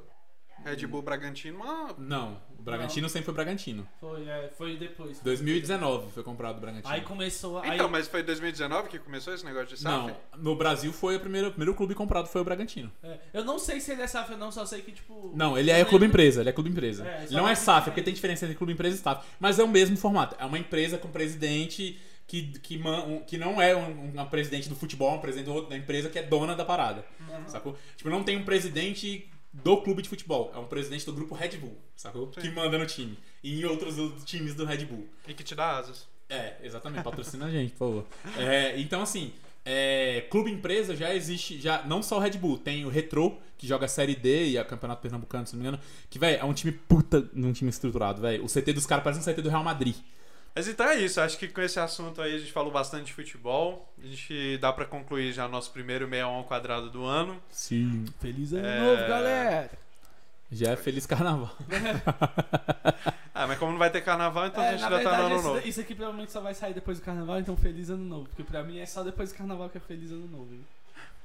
Red Bull Bragantino, ah, Não, o Bragantino sempre foi Bragantino. Foi, é, foi depois. 2019 foi comprado o Bragantino. Aí começou. Aí, Então, mas foi 2019 que começou esse negócio de SAF? Não, no Brasil foi o primeiro, o primeiro clube comprado foi o Bragantino. é, eu não sei se ele é SAF ou não, só sei que, tipo. Não, ele é clube empresa, ele é clube empresa. É, ele não é que- SAF, porque tem diferença entre clube empresa e SAF. Mas é o mesmo formato. É uma empresa com presidente que, que, man- que não é um, um presidente do futebol, é um presidente da empresa que é dona da parada. Uhum. Sacou? Tipo, não tem um presidente do clube de futebol. É um presidente do grupo Red Bull, sacou? Sim. Que manda no time. E em outros times do Red Bull. E que te dá asas. É, exatamente. Patrocina a gente, por favor. É, então, assim, é, clube empresa já existe, já não só o Red Bull, tem o Retro, que joga a Série D e a Campeonato Pernambucano, se não me engano, que, velho, é um time puta num time estruturado, velho. O CT dos caras parece um CT do Real Madrid. Mas então é isso, acho que com esse assunto aí a gente falou bastante de futebol. A gente dá pra concluir já nosso primeiro 61 ao quadrado do ano. Sim. Feliz ano É. novo, galera! Já é Feliz Carnaval. Ah, mas como não vai ter carnaval, então a É, gente na já tá no ano novo. isso aqui provavelmente só vai sair depois do carnaval, então feliz ano novo. Porque pra mim é só depois do carnaval que é feliz ano novo. hein?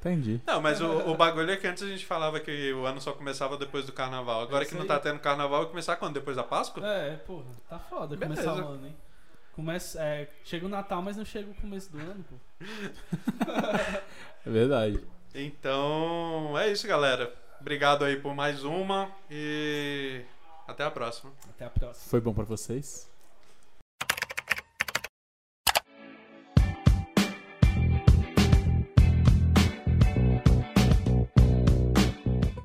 Entendi. Não, mas o, o bagulho é que antes a gente falava que o ano só começava depois do carnaval. Agora É que não tá tendo carnaval, vai começar quando? Depois da Páscoa? É, porra, tá foda Beleza. começar o ano, hein? Começa, é, chega o Natal, mas não chega o começo do ano, pô. É verdade. Então, é isso, galera. Obrigado aí por mais uma e até a próxima. Até a próxima. Foi bom pra vocês?